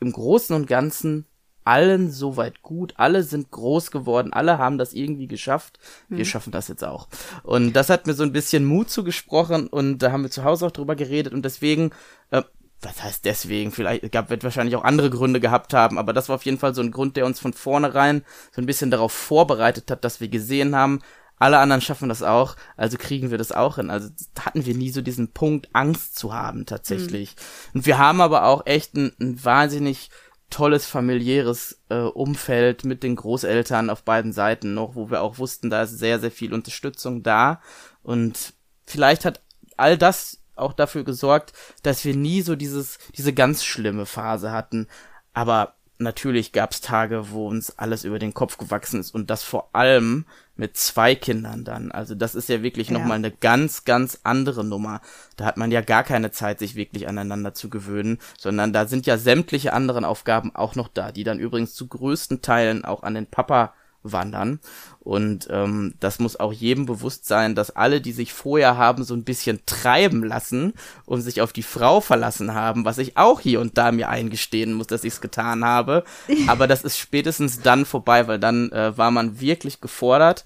im Großen und Ganzen allen soweit gut, alle sind groß geworden, alle haben das irgendwie geschafft. Wir mhm. schaffen das jetzt auch. Und das hat mir so ein bisschen Mut zugesprochen und da haben wir zu Hause auch drüber geredet und deswegen, äh, was heißt deswegen? Vielleicht gab wird wahrscheinlich auch andere Gründe gehabt haben, aber das war auf jeden Fall so ein Grund, der uns von vornherein so ein bisschen darauf vorbereitet hat, dass wir gesehen haben, alle anderen schaffen das auch, also kriegen wir das auch hin. Also hatten wir nie so diesen Punkt, Angst zu haben tatsächlich. Mhm. Und wir haben aber auch echt ein, ein wahnsinnig tolles familiäres äh, Umfeld mit den Großeltern auf beiden Seiten noch, wo wir auch wussten, da ist sehr, sehr viel Unterstützung da. Und vielleicht hat all das auch dafür gesorgt, dass wir nie so dieses, diese ganz schlimme Phase hatten. Aber natürlich gab es Tage, wo uns alles über den Kopf gewachsen ist und das vor allem mit zwei Kindern dann. Also das ist ja wirklich ja. nochmal eine ganz, ganz andere Nummer. Da hat man ja gar keine Zeit, sich wirklich aneinander zu gewöhnen, sondern da sind ja sämtliche anderen Aufgaben auch noch da, die dann übrigens zu größten Teilen auch an den Papa wandern. Und ähm, das muss auch jedem bewusst sein, dass alle, die sich vorher haben so ein bisschen treiben lassen und sich auf die Frau verlassen haben, was ich auch hier und da mir eingestehen muss, dass ich es getan habe. Aber das ist spätestens dann vorbei, weil dann äh, war man wirklich gefordert.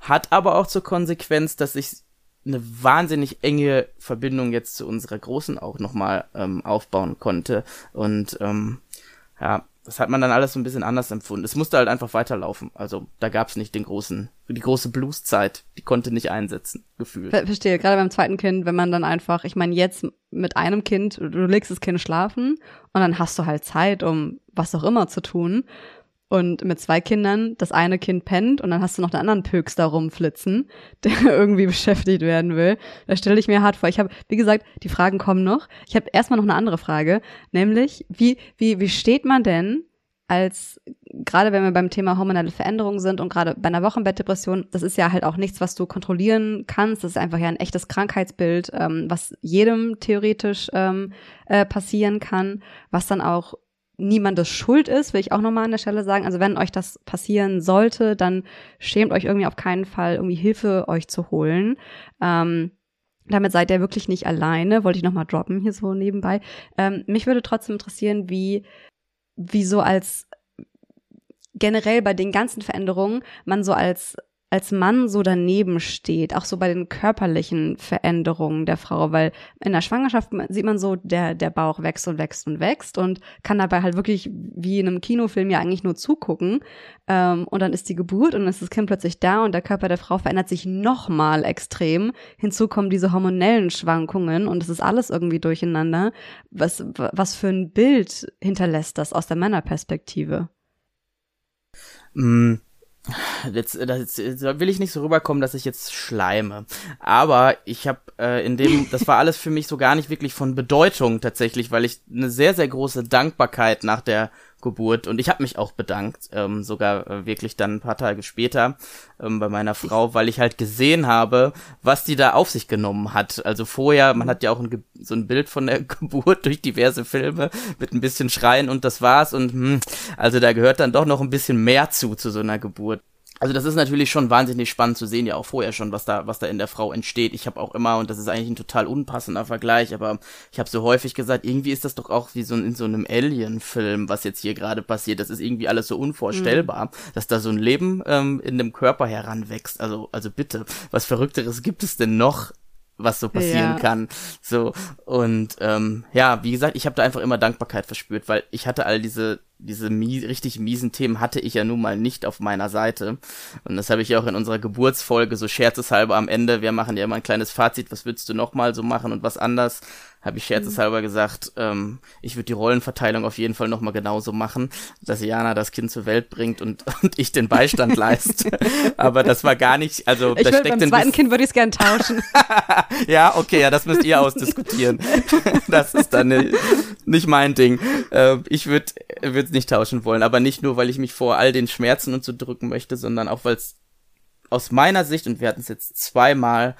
Hat aber auch zur Konsequenz, dass ich eine wahnsinnig enge Verbindung jetzt zu unserer Großen auch nochmal ähm, aufbauen konnte. Und ähm, ja, das hat man dann alles so ein bisschen anders empfunden. Es musste halt einfach weiterlaufen. Also da gab es nicht den großen, die große Blueszeit, die konnte nicht einsetzen, gefühlt. Ver verstehe, gerade beim zweiten Kind, wenn man dann einfach, ich meine, jetzt mit einem Kind, du legst das Kind schlafen und dann hast du halt Zeit, um was auch immer zu tun. Und mit zwei Kindern, das eine Kind pennt und dann hast du noch einen anderen Pöks da rumflitzen, der irgendwie beschäftigt werden will. Da stelle ich mir hart vor. Ich habe, wie gesagt, die Fragen kommen noch. Ich habe erstmal noch eine andere Frage, nämlich, wie, wie, wie steht man denn als, gerade wenn wir beim Thema hormonelle Veränderungen sind und gerade bei einer Wochenbettdepression, das ist ja halt auch nichts, was du kontrollieren kannst. Das ist einfach ja ein echtes Krankheitsbild, ähm, was jedem theoretisch ähm, äh, passieren kann, was dann auch niemandes Schuld ist, will ich auch nochmal an der Stelle sagen. Also wenn euch das passieren sollte, dann schämt euch irgendwie auf keinen Fall, irgendwie Hilfe euch zu holen. Ähm, damit seid ihr wirklich nicht alleine, wollte ich nochmal droppen hier so nebenbei. Ähm, mich würde trotzdem interessieren, wie, wie so als generell bei den ganzen Veränderungen man so als als Mann so daneben steht, auch so bei den körperlichen Veränderungen der Frau, weil in der Schwangerschaft sieht man so, der, der Bauch wächst und wächst und wächst und kann dabei halt wirklich wie in einem Kinofilm ja eigentlich nur zugucken. Ähm, und dann ist die Geburt und dann ist das Kind plötzlich da und der Körper der Frau verändert sich nochmal extrem. Hinzu kommen diese hormonellen Schwankungen und es ist alles irgendwie durcheinander. Was, was für ein Bild hinterlässt das aus der Männerperspektive? Mm Jetzt, das, jetzt will ich nicht so rüberkommen, dass ich jetzt schleime. Aber ich habe äh, in dem, das war alles für mich so gar nicht wirklich von Bedeutung tatsächlich, weil ich eine sehr, sehr große Dankbarkeit nach der Geburt. Und ich habe mich auch bedankt, ähm, sogar äh, wirklich dann ein paar Tage später ähm, bei meiner Frau, weil ich halt gesehen habe, was die da auf sich genommen hat. Also vorher, man hat ja auch ein, so ein Bild von der Geburt durch diverse Filme mit ein bisschen Schreien und das war's. Und hm, also da gehört dann doch noch ein bisschen mehr zu zu so einer Geburt also das ist natürlich schon wahnsinnig spannend zu sehen, ja auch vorher schon, was da, was da in der Frau entsteht. Ich habe auch immer, und das ist eigentlich ein total unpassender Vergleich, aber ich habe so häufig gesagt, irgendwie ist das doch auch wie so in so einem Alien-Film, was jetzt hier gerade passiert. Das ist irgendwie alles so unvorstellbar, mhm. dass da so ein Leben ähm, in dem Körper heranwächst. Also, also bitte, was Verrückteres gibt es denn noch was so passieren ja. kann. So und ähm, ja, wie gesagt, ich habe da einfach immer Dankbarkeit verspürt, weil ich hatte all diese diese mies, richtig miesen Themen hatte ich ja nun mal nicht auf meiner Seite. Und das habe ich ja auch in unserer Geburtsfolge so scherzeshalber am Ende. Wir machen ja immer ein kleines Fazit. Was würdest du nochmal so machen und was anders? Habe ich scherzeshalber mhm. gesagt, ähm, ich würde die Rollenverteilung auf jeden Fall nochmal genauso machen, dass Jana das Kind zur Welt bringt und, und ich den Beistand leiste. Aber das war gar nicht, also ich da steckt beim zweiten Kind würde ich es gern tauschen. ja, okay, ja, das müsst ihr ausdiskutieren. das ist dann nicht, nicht mein Ding. Äh, ich würde würde nicht tauschen wollen, aber nicht nur, weil ich mich vor all den Schmerzen und so drücken möchte, sondern auch, weil es aus meiner Sicht, und wir hatten es jetzt zweimal,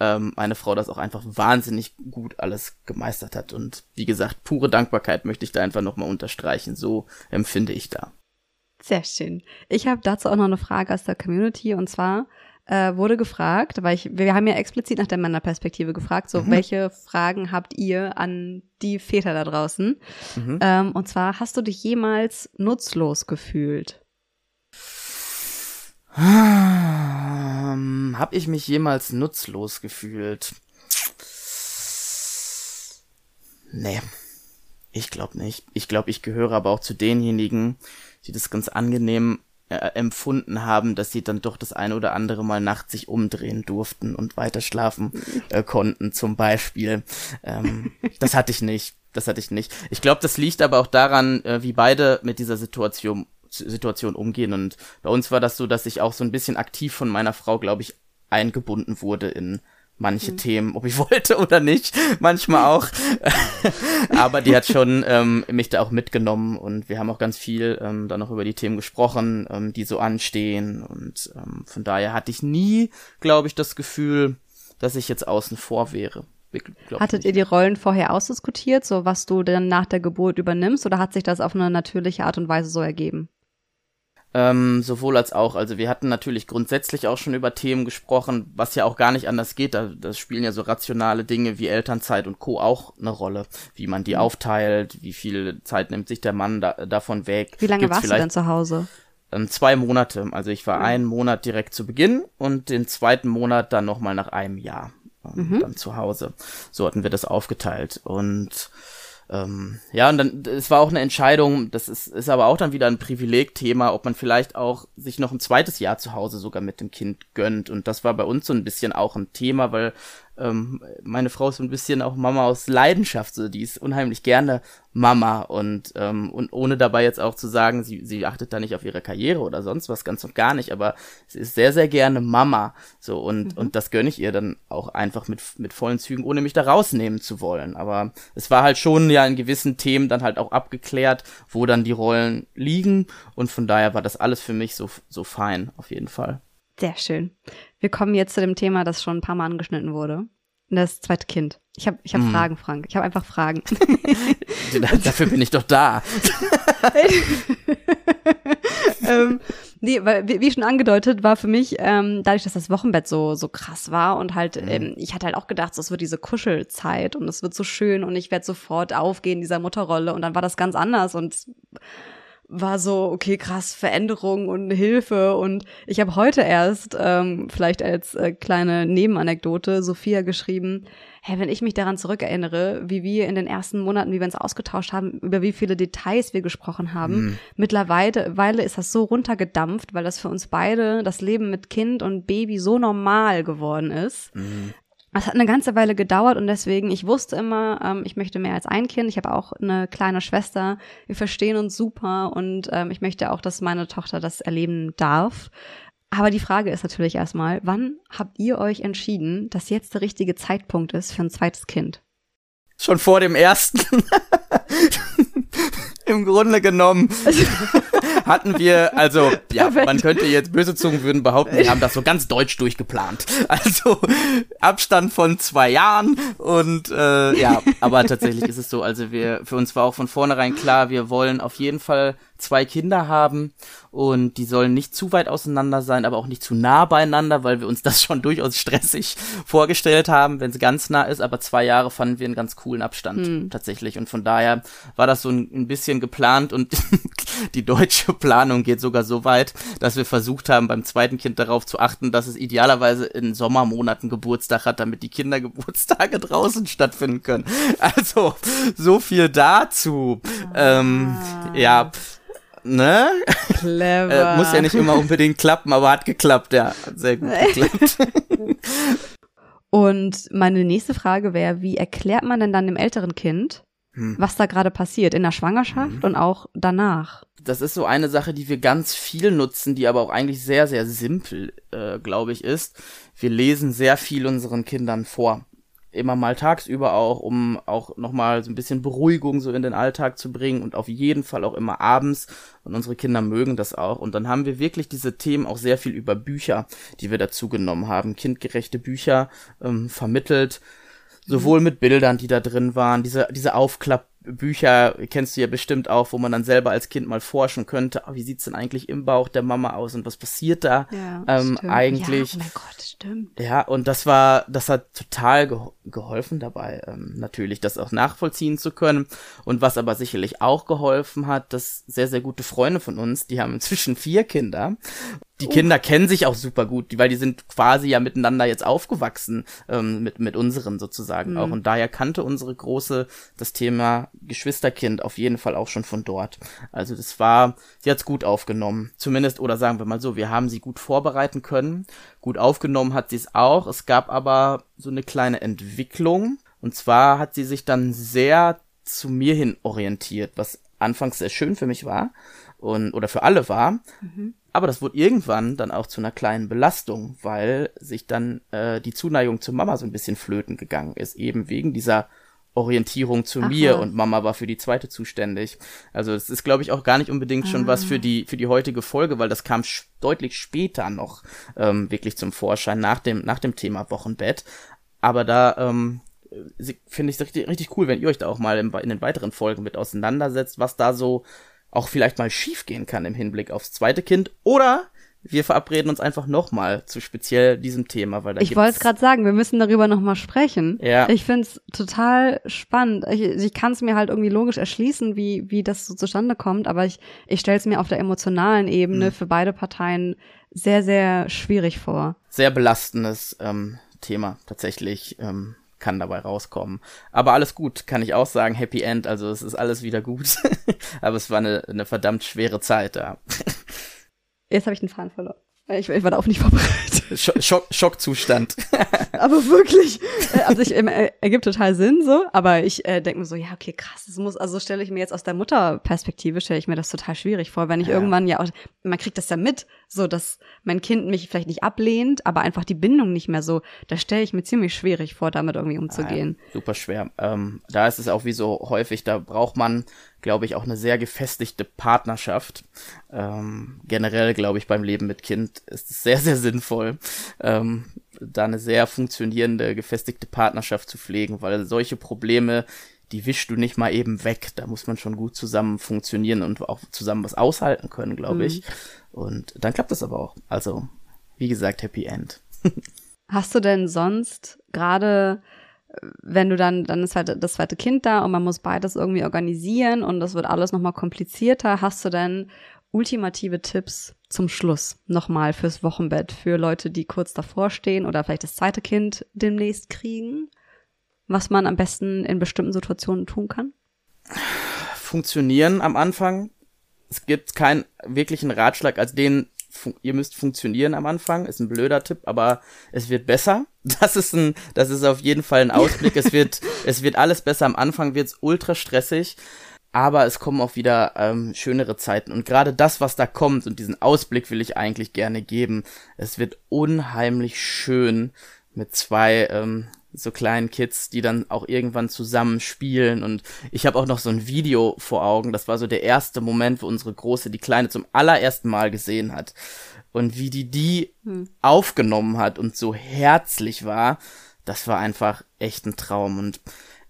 ähm, meine Frau das auch einfach wahnsinnig gut alles gemeistert hat. Und wie gesagt, pure Dankbarkeit möchte ich da einfach nochmal unterstreichen. So empfinde ich da. Sehr schön. Ich habe dazu auch noch eine Frage aus der Community und zwar, äh, wurde gefragt, weil ich, wir haben ja explizit nach der Männerperspektive gefragt, so mhm. welche Fragen habt ihr an die Väter da draußen? Mhm. Ähm, und zwar, hast du dich jemals nutzlos gefühlt? Ähm, hab ich mich jemals nutzlos gefühlt? Nee. Ich glaube nicht. Ich glaube, ich gehöre aber auch zu denjenigen, die das ganz angenehm äh, empfunden haben, dass sie dann doch das eine oder andere Mal nachts sich umdrehen durften und weiter schlafen äh, konnten, zum Beispiel. Ähm, das hatte ich nicht. Das hatte ich nicht. Ich glaube, das liegt aber auch daran, äh, wie beide mit dieser Situation Situation umgehen. Und bei uns war das so, dass ich auch so ein bisschen aktiv von meiner Frau, glaube ich, eingebunden wurde in manche mhm. Themen, ob ich wollte oder nicht, manchmal auch. Aber die hat schon ähm, mich da auch mitgenommen und wir haben auch ganz viel ähm, dann noch über die Themen gesprochen, ähm, die so anstehen. Und ähm, von daher hatte ich nie, glaube ich, das Gefühl, dass ich jetzt außen vor wäre. Hattet ihr die Rollen vorher ausdiskutiert, so was du dann nach der Geburt übernimmst, oder hat sich das auf eine natürliche Art und Weise so ergeben? Ähm, sowohl als auch. Also wir hatten natürlich grundsätzlich auch schon über Themen gesprochen, was ja auch gar nicht anders geht. Da, das spielen ja so rationale Dinge wie Elternzeit und Co. auch eine Rolle. Wie man die mhm. aufteilt, wie viel Zeit nimmt sich der Mann da, davon weg. Wie lange Gibt's warst du denn zu Hause? Ähm, zwei Monate. Also ich war mhm. einen Monat direkt zu Beginn und den zweiten Monat dann nochmal nach einem Jahr ähm, mhm. dann zu Hause. So hatten wir das aufgeteilt. Und ähm, ja, und dann, es war auch eine Entscheidung, das ist, ist aber auch dann wieder ein Privilegthema, ob man vielleicht auch sich noch ein zweites Jahr zu Hause sogar mit dem Kind gönnt. Und das war bei uns so ein bisschen auch ein Thema, weil ähm, meine Frau ist so ein bisschen auch Mama aus Leidenschaft, so die ist unheimlich gerne Mama und ähm, und ohne dabei jetzt auch zu sagen, sie sie achtet da nicht auf ihre Karriere oder sonst was ganz und gar nicht, aber sie ist sehr sehr gerne Mama, so und mhm. und das gönne ich ihr dann auch einfach mit mit vollen Zügen, ohne mich da rausnehmen zu wollen. Aber es war halt schon ja in gewissen Themen dann halt auch abgeklärt, wo dann die Rollen liegen und von daher war das alles für mich so so fein auf jeden Fall. Sehr schön. Wir kommen jetzt zu dem Thema, das schon ein paar Mal angeschnitten wurde. Das zweite Kind. Ich habe ich hab mm. Fragen, Frank. Ich habe einfach Fragen. Dafür bin ich doch da. ähm, nee, weil, wie, schon angedeutet, war für mich, ähm, dadurch, dass das Wochenbett so, so krass war und halt, mm. ähm, ich hatte halt auch gedacht, so, es wird diese Kuschelzeit und es wird so schön und ich werde sofort aufgehen in dieser Mutterrolle und dann war das ganz anders und war so, okay, krass, Veränderung und Hilfe. Und ich habe heute erst, ähm, vielleicht als äh, kleine Nebenanekdote, Sophia geschrieben, hey, wenn ich mich daran zurückerinnere, wie wir in den ersten Monaten, wie wir uns ausgetauscht haben, über wie viele Details wir gesprochen haben, mhm. mittlerweile ist das so runtergedampft, weil das für uns beide das Leben mit Kind und Baby so normal geworden ist. Mhm. Es hat eine ganze Weile gedauert und deswegen, ich wusste immer, ähm, ich möchte mehr als ein Kind. Ich habe auch eine kleine Schwester. Wir verstehen uns super und ähm, ich möchte auch, dass meine Tochter das erleben darf. Aber die Frage ist natürlich erstmal, wann habt ihr euch entschieden, dass jetzt der richtige Zeitpunkt ist für ein zweites Kind? Schon vor dem ersten. Im Grunde genommen hatten wir, also ja, man könnte jetzt böse Zungen würden behaupten, wir haben das so ganz deutsch durchgeplant. Also Abstand von zwei Jahren und äh, ja, aber tatsächlich ist es so. Also wir, für uns war auch von vornherein klar, wir wollen auf jeden Fall zwei Kinder haben und die sollen nicht zu weit auseinander sein, aber auch nicht zu nah beieinander, weil wir uns das schon durchaus stressig vorgestellt haben, wenn es ganz nah ist. Aber zwei Jahre fanden wir einen ganz coolen Abstand hm. tatsächlich und von daher war das so ein, ein bisschen geplant und die deutsche Planung geht sogar so weit, dass wir versucht haben, beim zweiten Kind darauf zu achten, dass es idealerweise in Sommermonaten Geburtstag hat, damit die Kindergeburtstage draußen stattfinden können. Also so viel dazu. Ah. Ähm, ja, ne? Clever. äh, muss ja nicht immer unbedingt klappen, aber hat geklappt, ja. Hat sehr gut geklappt. Und meine nächste Frage wäre, wie erklärt man denn dann dem älteren Kind, hm. was da gerade passiert in der Schwangerschaft hm. und auch danach? Das ist so eine Sache, die wir ganz viel nutzen, die aber auch eigentlich sehr, sehr simpel, äh, glaube ich, ist. Wir lesen sehr viel unseren Kindern vor immer mal tagsüber auch, um auch nochmal so ein bisschen Beruhigung so in den Alltag zu bringen und auf jeden Fall auch immer abends. Und unsere Kinder mögen das auch. Und dann haben wir wirklich diese Themen auch sehr viel über Bücher, die wir dazu genommen haben, kindgerechte Bücher ähm, vermittelt, sowohl mit Bildern, die da drin waren, diese, diese Aufklapp Bücher kennst du ja bestimmt auch, wo man dann selber als Kind mal forschen könnte, oh, wie sieht's denn eigentlich im Bauch der Mama aus und was passiert da ja, ähm, eigentlich? Ja, oh mein Gott, stimmt. Ja, und das war, das hat total ge geholfen dabei, ähm, natürlich das auch nachvollziehen zu können. Und was aber sicherlich auch geholfen hat, dass sehr, sehr gute Freunde von uns, die haben inzwischen vier Kinder die Kinder kennen sich auch super gut, weil die sind quasi ja miteinander jetzt aufgewachsen, ähm, mit, mit unseren sozusagen mhm. auch. Und daher kannte unsere Große das Thema Geschwisterkind auf jeden Fall auch schon von dort. Also das war, sie hat's gut aufgenommen. Zumindest, oder sagen wir mal so, wir haben sie gut vorbereiten können. Gut aufgenommen hat sie es auch. Es gab aber so eine kleine Entwicklung. Und zwar hat sie sich dann sehr zu mir hin orientiert, was anfangs sehr schön für mich war und oder für alle war. Mhm. Aber das wurde irgendwann dann auch zu einer kleinen Belastung, weil sich dann äh, die Zuneigung zur Mama so ein bisschen flöten gegangen ist, eben wegen dieser Orientierung zu Aha. mir und Mama war für die zweite zuständig. Also es ist, glaube ich, auch gar nicht unbedingt ah. schon was für ah. die für die heutige Folge, weil das kam deutlich später noch ähm, wirklich zum Vorschein nach dem nach dem Thema Wochenbett. Aber da ähm, finde ich es richtig, richtig cool, wenn ihr euch da auch mal in, in den weiteren Folgen mit auseinandersetzt, was da so auch vielleicht mal schiefgehen kann im Hinblick aufs zweite Kind oder wir verabreden uns einfach nochmal zu speziell diesem Thema, weil da Ich wollte es gerade sagen, wir müssen darüber nochmal sprechen. Ja. Ich find's total spannend. Ich, ich kann es mir halt irgendwie logisch erschließen, wie, wie das so zustande kommt, aber ich, ich stelle es mir auf der emotionalen Ebene mhm. für beide Parteien sehr, sehr schwierig vor. Sehr belastendes ähm, Thema tatsächlich. Ähm, kann dabei rauskommen. Aber alles gut, kann ich auch sagen. Happy End, also es ist alles wieder gut. Aber es war eine, eine verdammt schwere Zeit da. Jetzt habe ich den Faden verloren. Ich, ich war darauf nicht vorbereitet. Schock, Schockzustand. aber wirklich. Äh, also ich, äh, ergibt total Sinn so, aber ich äh, denke mir so, ja, okay, krass, das muss, also stelle ich mir jetzt aus der Mutterperspektive, stelle ich mir das total schwierig vor, wenn ich ja. irgendwann ja auch, man kriegt das ja mit, so dass mein Kind mich vielleicht nicht ablehnt, aber einfach die Bindung nicht mehr so, da stelle ich mir ziemlich schwierig vor, damit irgendwie umzugehen. Ja, super schwer. Ähm, da ist es auch wie so häufig, da braucht man glaube ich, auch eine sehr gefestigte Partnerschaft. Ähm, generell, glaube ich, beim Leben mit Kind ist es sehr, sehr sinnvoll, ähm, da eine sehr funktionierende, gefestigte Partnerschaft zu pflegen, weil solche Probleme, die wischst du nicht mal eben weg. Da muss man schon gut zusammen funktionieren und auch zusammen was aushalten können, glaube ich. Mhm. Und dann klappt das aber auch. Also, wie gesagt, Happy End. Hast du denn sonst gerade wenn du dann, dann ist halt das zweite Kind da und man muss beides irgendwie organisieren und das wird alles nochmal komplizierter, hast du denn ultimative Tipps zum Schluss nochmal fürs Wochenbett, für Leute, die kurz davor stehen oder vielleicht das zweite Kind demnächst kriegen, was man am besten in bestimmten Situationen tun kann? Funktionieren am Anfang. Es gibt keinen wirklichen Ratschlag, als den ihr müsst funktionieren am Anfang, ist ein blöder Tipp, aber es wird besser. Das ist ein, das ist auf jeden Fall ein Ausblick. es wird, es wird alles besser. Am Anfang wird's ultra stressig, aber es kommen auch wieder ähm, schönere Zeiten. Und gerade das, was da kommt und diesen Ausblick will ich eigentlich gerne geben. Es wird unheimlich schön mit zwei ähm, so kleinen Kids, die dann auch irgendwann zusammen spielen. Und ich habe auch noch so ein Video vor Augen. Das war so der erste Moment, wo unsere Große die Kleine zum allerersten Mal gesehen hat. Und wie die die hm. aufgenommen hat und so herzlich war, das war einfach echt ein Traum. Und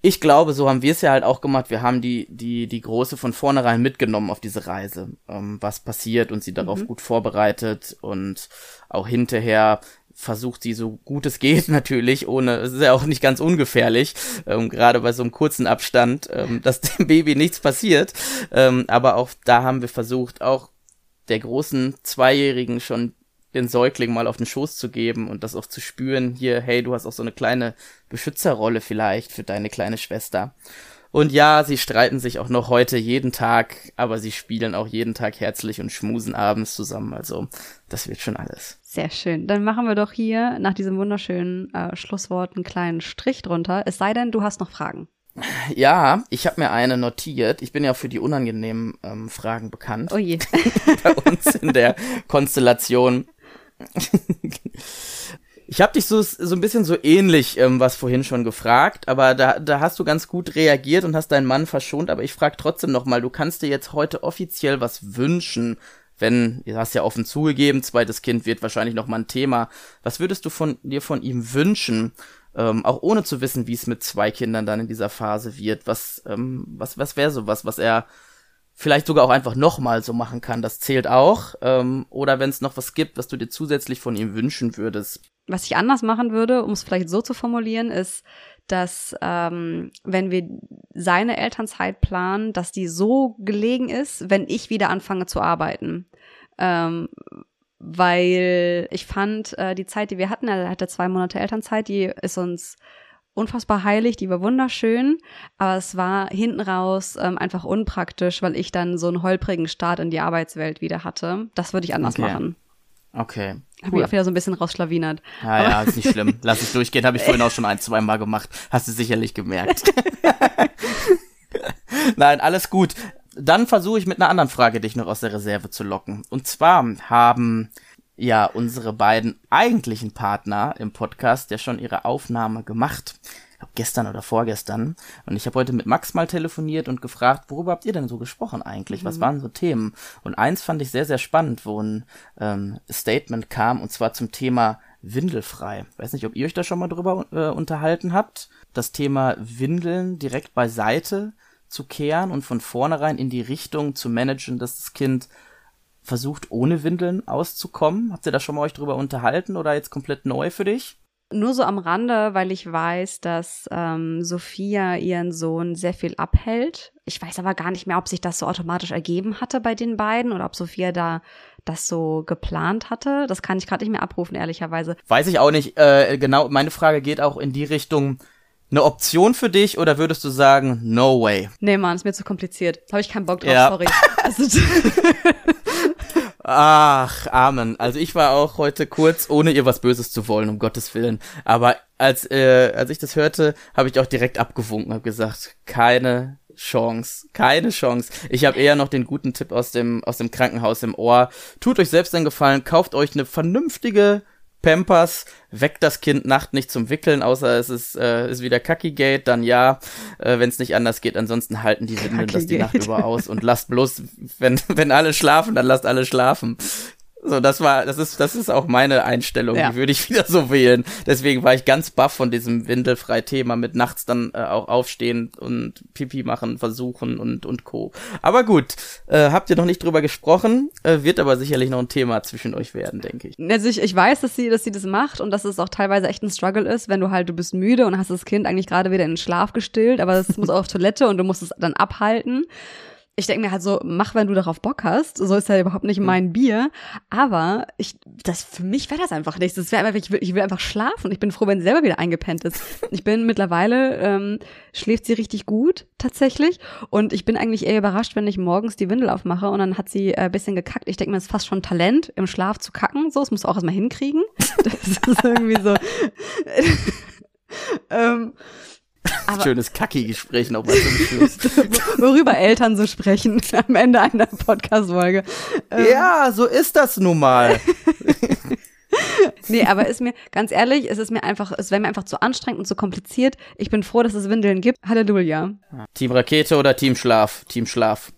ich glaube, so haben wir es ja halt auch gemacht. Wir haben die, die, die Große von vornherein mitgenommen auf diese Reise, ähm, was passiert und sie darauf mhm. gut vorbereitet und auch hinterher versucht sie so gut es geht natürlich, ohne, es ist ja auch nicht ganz ungefährlich, ähm, gerade bei so einem kurzen Abstand, ähm, dass dem Baby nichts passiert. Ähm, aber auch da haben wir versucht, auch der großen Zweijährigen schon den Säugling mal auf den Schoß zu geben und das auch zu spüren, hier, hey, du hast auch so eine kleine Beschützerrolle vielleicht für deine kleine Schwester. Und ja, sie streiten sich auch noch heute jeden Tag, aber sie spielen auch jeden Tag herzlich und schmusen abends zusammen. Also das wird schon alles. Sehr schön. Dann machen wir doch hier nach diesem wunderschönen äh, Schlusswort einen kleinen Strich drunter. Es sei denn, du hast noch Fragen. Ja, ich habe mir eine notiert. Ich bin ja für die unangenehmen ähm, Fragen bekannt. Oh je. Bei uns in der Konstellation. Ich habe dich so, so ein bisschen so ähnlich ähm, was vorhin schon gefragt, aber da, da hast du ganz gut reagiert und hast deinen Mann verschont. Aber ich frage trotzdem nochmal, du kannst dir jetzt heute offiziell was wünschen, wenn, du hast ja offen zugegeben, zweites Kind wird wahrscheinlich nochmal ein Thema. Was würdest du von dir von ihm wünschen, ähm, auch ohne zu wissen, wie es mit zwei Kindern dann in dieser Phase wird? Was, ähm, was, was wäre so was, was er vielleicht sogar auch einfach nochmal so machen kann? Das zählt auch. Ähm, oder wenn es noch was gibt, was du dir zusätzlich von ihm wünschen würdest? Was ich anders machen würde, um es vielleicht so zu formulieren, ist, dass ähm, wenn wir seine Elternzeit planen, dass die so gelegen ist, wenn ich wieder anfange zu arbeiten. Ähm, weil ich fand, äh, die Zeit, die wir hatten, er hatte zwei Monate Elternzeit, die ist uns unfassbar heilig, die war wunderschön, aber es war hinten raus ähm, einfach unpraktisch, weil ich dann so einen holprigen Start in die Arbeitswelt wieder hatte. Das würde ich anders okay. machen. Okay. Hab mich auch wieder so ein bisschen rausschlawinert. Ja, ja, ist nicht schlimm. Lass ich durchgehen. Habe ich vorhin auch schon ein, zwei Mal gemacht. Hast du sicherlich gemerkt. Nein, alles gut. Dann versuche ich mit einer anderen Frage dich noch aus der Reserve zu locken. Und zwar haben ja unsere beiden eigentlichen Partner im Podcast ja schon ihre Aufnahme gemacht glaube gestern oder vorgestern. Und ich habe heute mit Max mal telefoniert und gefragt, worüber habt ihr denn so gesprochen eigentlich? Was mhm. waren so Themen? Und eins fand ich sehr, sehr spannend, wo ein ähm, Statement kam, und zwar zum Thema Windelfrei. Weiß nicht, ob ihr euch da schon mal drüber äh, unterhalten habt. Das Thema Windeln direkt beiseite zu kehren und von vornherein in die Richtung zu managen, dass das Kind versucht, ohne Windeln auszukommen. Habt ihr da schon mal euch drüber unterhalten oder jetzt komplett neu für dich? Nur so am Rande, weil ich weiß, dass ähm, Sophia ihren Sohn sehr viel abhält. Ich weiß aber gar nicht mehr, ob sich das so automatisch ergeben hatte bei den beiden oder ob Sophia da das so geplant hatte. Das kann ich gerade nicht mehr abrufen, ehrlicherweise. Weiß ich auch nicht. Äh, genau, meine Frage geht auch in die Richtung. Eine Option für dich oder würdest du sagen, no way? Nee, Mann, ist mir zu kompliziert. Habe ich keinen Bock drauf, ja. sorry. Also, Ach, Amen. Also ich war auch heute kurz, ohne ihr was Böses zu wollen, um Gottes Willen. Aber als, äh, als ich das hörte, habe ich auch direkt abgewunken, habe gesagt, keine Chance, keine Chance. Ich habe eher noch den guten Tipp aus dem aus dem Krankenhaus im Ohr. Tut euch selbst einen Gefallen, kauft euch eine vernünftige Pampers, weckt das Kind Nacht nicht zum Wickeln, außer es ist, äh, ist wieder Kaki-Gate, dann ja, äh, wenn es nicht anders geht. Ansonsten halten die Windeln das die Nacht über aus und lasst bloß, wenn, wenn alle schlafen, dann lasst alle schlafen. So, das war, das ist, das ist auch meine Einstellung. Ja. Die würde ich wieder so wählen. Deswegen war ich ganz baff von diesem Windelfrei-Thema mit nachts dann äh, auch aufstehen und Pipi machen, versuchen und, und Co. Aber gut, äh, habt ihr noch nicht drüber gesprochen, äh, wird aber sicherlich noch ein Thema zwischen euch werden, denke ich. Also ich, ich weiß, dass sie, dass sie das macht und dass es auch teilweise echt ein Struggle ist, wenn du halt, du bist müde und hast das Kind eigentlich gerade wieder in den Schlaf gestillt, aber es muss auch auf Toilette und du musst es dann abhalten. Ich denke mir halt so, mach, wenn du darauf Bock hast. So ist ja überhaupt nicht mein Bier. Aber ich, das, für mich wäre das einfach nichts. Das wäre einfach, ich will, ich will einfach schlafen. Ich bin froh, wenn sie selber wieder eingepennt ist. Ich bin mittlerweile, ähm, schläft sie richtig gut, tatsächlich. Und ich bin eigentlich eher überrascht, wenn ich morgens die Windel aufmache und dann hat sie äh, bisschen gekackt. Ich denke mir, das ist fast schon Talent, im Schlaf zu kacken. So, das musst du auch erstmal hinkriegen. Das ist irgendwie so. ähm, aber Schönes Kacki-Gespräch noch mal zum Schluss. worüber Eltern so sprechen am Ende einer Podcast-Folge. Ähm, ja, so ist das nun mal. Nee, aber ist mir, ganz ehrlich, es ist mir einfach, es wäre mir einfach zu anstrengend und zu kompliziert. Ich bin froh, dass es Windeln gibt. Halleluja. Team Rakete oder Team Schlaf? Team Schlaf.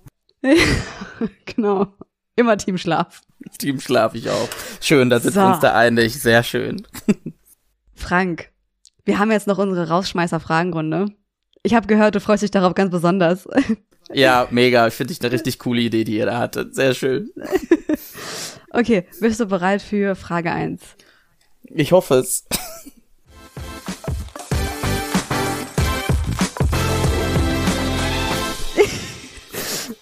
genau. Immer Team Schlaf. Team Schlaf ich auch. Schön, da sind So. wir uns da einig. Sehr schön. Frank, wir haben jetzt noch unsere Rausschmeißer-Fragenrunde. Ich habe gehört, du freust dich darauf ganz besonders. Ja, mega. Finde ich eine richtig coole Idee, die ihr da hattet. Sehr schön. Okay, bist du bereit für Frage 1? Ich hoffe es.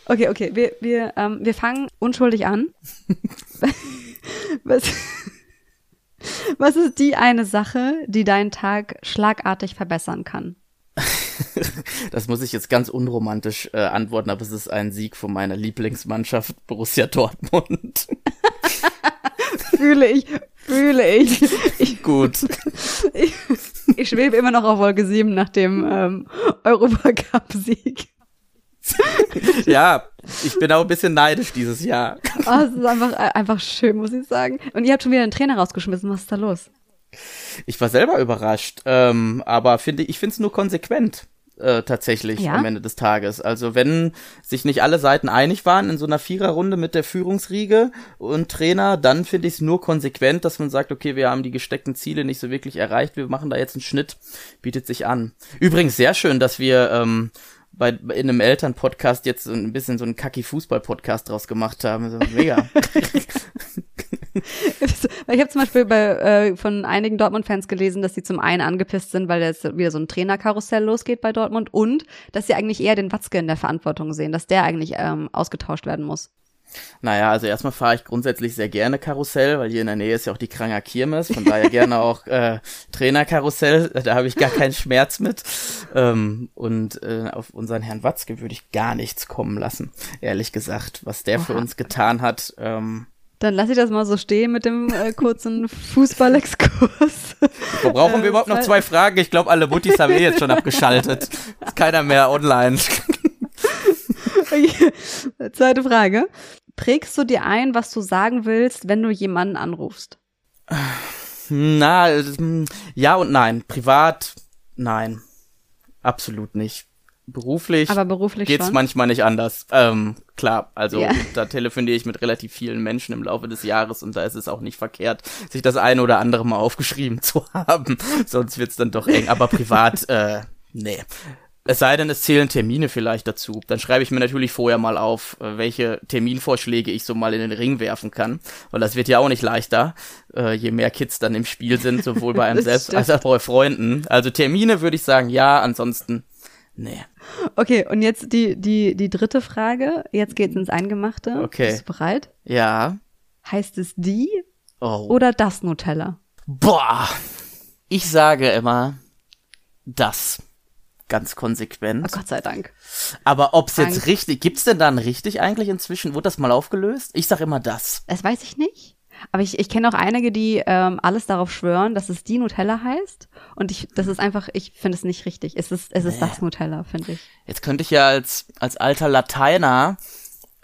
Okay, okay, wir, wir, ähm, wir fangen unschuldig an. was, was ist die eine Sache, die deinen Tag schlagartig verbessern kann? Das muss ich jetzt ganz unromantisch äh, antworten, aber es ist ein Sieg von meiner Lieblingsmannschaft Borussia Dortmund. Fühle ich, fühle ich. Ich, Gut. ich, ich schwebe immer noch auf Wolke 7 nach dem ähm, Europacup-Sieg. Ja, ich bin auch ein bisschen neidisch dieses Jahr. Oh, es ist einfach, einfach schön, muss ich sagen. Und ihr habt schon wieder einen Trainer rausgeschmissen. Was ist da los? Ich war selber überrascht, ähm, aber finde ich finde es nur konsequent. Äh, tatsächlich Ja? am Ende des Tages. Also wenn sich nicht alle Seiten einig waren in so einer Viererrunde mit der Führungsriege und Trainer, dann finde ich es nur konsequent, dass man sagt, okay, wir haben die gesteckten Ziele nicht so wirklich erreicht, wir machen da jetzt einen Schnitt, bietet sich an. Übrigens sehr schön, dass wir ähm, bei in einem Elternpodcast jetzt so ein bisschen so einen kacki Fußball-Podcast draus gemacht haben. Also, mega. Ich habe zum Beispiel bei, äh, von einigen Dortmund-Fans gelesen, dass sie zum einen angepisst sind, weil jetzt wieder so ein Trainerkarussell losgeht bei Dortmund und dass sie eigentlich eher den Watzke in der Verantwortung sehen, dass der eigentlich ähm, ausgetauscht werden muss. Naja, also erstmal fahre ich grundsätzlich sehr gerne Karussell, weil hier in der Nähe ist ja auch die Kranger Kirmes, von daher gerne auch äh, Trainerkarussell, da habe ich gar keinen Schmerz mit. Ähm, und äh, auf unseren Herrn Watzke würde ich gar nichts kommen lassen, ehrlich gesagt, was der für Oha. uns getan hat. Ähm, Dann lasse ich das mal so stehen mit dem äh, kurzen Fußballexkurs. wo brauchen Äh, wir überhaupt noch zwei- zwei Fragen? Ich glaube, alle Muttis haben eh jetzt schon abgeschaltet. Ist keiner mehr online. Okay. Zweite Frage. Prägst du dir ein, was du sagen willst, wenn du jemanden anrufst? Na, äh, ja und nein. Privat, nein. Absolut nicht. Beruflich. Aber beruflich geht's schon. manchmal nicht anders. Ähm, klar, also Ja. da telefoniere ich mit relativ vielen Menschen im Laufe des Jahres und da ist es auch nicht verkehrt, sich das eine oder andere mal aufgeschrieben zu haben. Sonst wird's dann doch eng. Aber privat, äh, nee. Es sei denn, es zählen Termine vielleicht dazu. Dann schreibe ich mir natürlich vorher mal auf, äh, welche Terminvorschläge ich so mal in den Ring werfen kann. Weil das wird ja auch nicht leichter, äh, je mehr Kids dann im Spiel sind, sowohl bei einem selbst stimmt. als auch bei Freunden. Also Termine würde ich sagen, ja, ansonsten, nee. Okay, und jetzt die, die, die dritte Frage. Jetzt geht's ins Eingemachte. Okay. Bist du bereit? Ja. Heißt es die Oh. oder das Nutella? Boah, ich sage immer das. Ganz konsequent. Oh Gott sei Dank. Aber ob's Dank. jetzt richtig, gibt's denn dann richtig eigentlich inzwischen? Wurde das mal aufgelöst? Ich sag immer das. Das weiß ich nicht. Aber ich, ich kenne auch einige, die ähm, alles darauf schwören, dass es die Nutella heißt. Und ich, das ist einfach, ich finde es nicht richtig. Es ist, es ist Nee. das Nutella, finde ich. Jetzt könnte ich ja als, als alter Lateiner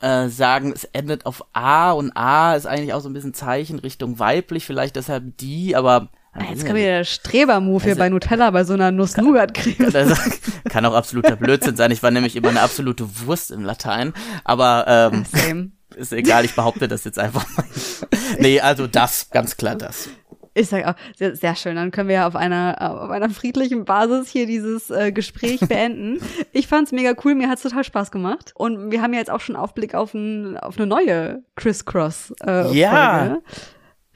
äh, sagen, es endet auf A und A ist eigentlich auch so ein bisschen Zeichen Richtung weiblich, vielleicht deshalb die, aber Jetzt kommt wieder der Streber-Move hier Also- bei Nutella, bei so einer Nuss-Nougat-Creme. Das kann auch absoluter Blödsinn sein. Ich war nämlich immer eine absolute Wurst im Latein. Aber ähm, Same. ist egal, ich behaupte das jetzt einfach mal. nee, also das, ganz klar das. Ich sage auch, sehr, sehr schön. Dann können wir ja auf einer, auf einer friedlichen Basis hier dieses äh, Gespräch beenden. ich fand's mega cool, mir hat's total Spaß gemacht. Und wir haben ja jetzt auch schon Aufblick auf, ein, auf eine neue Criss Cross äh, Ja. Folge.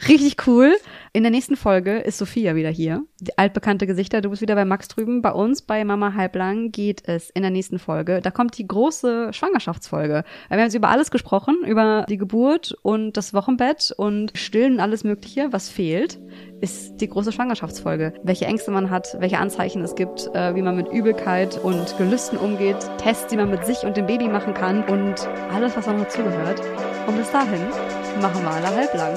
Richtig cool. In der nächsten Folge ist Sophia wieder hier. Die altbekannte Gesichter. Du bist wieder bei Max drüben. Bei uns, bei Mama Halblang, geht es in der nächsten Folge. Da kommt die große Schwangerschaftsfolge. Wir haben jetzt über alles gesprochen. Über die Geburt und das Wochenbett und Stillen alles Mögliche. Was fehlt, ist die große Schwangerschaftsfolge. Welche Ängste man hat, welche Anzeichen es gibt, äh, wie man mit Übelkeit und Gelüsten umgeht, Tests, die man mit sich und dem Baby machen kann und alles, was noch dazugehört. Und bis dahin machen wir alle halblang.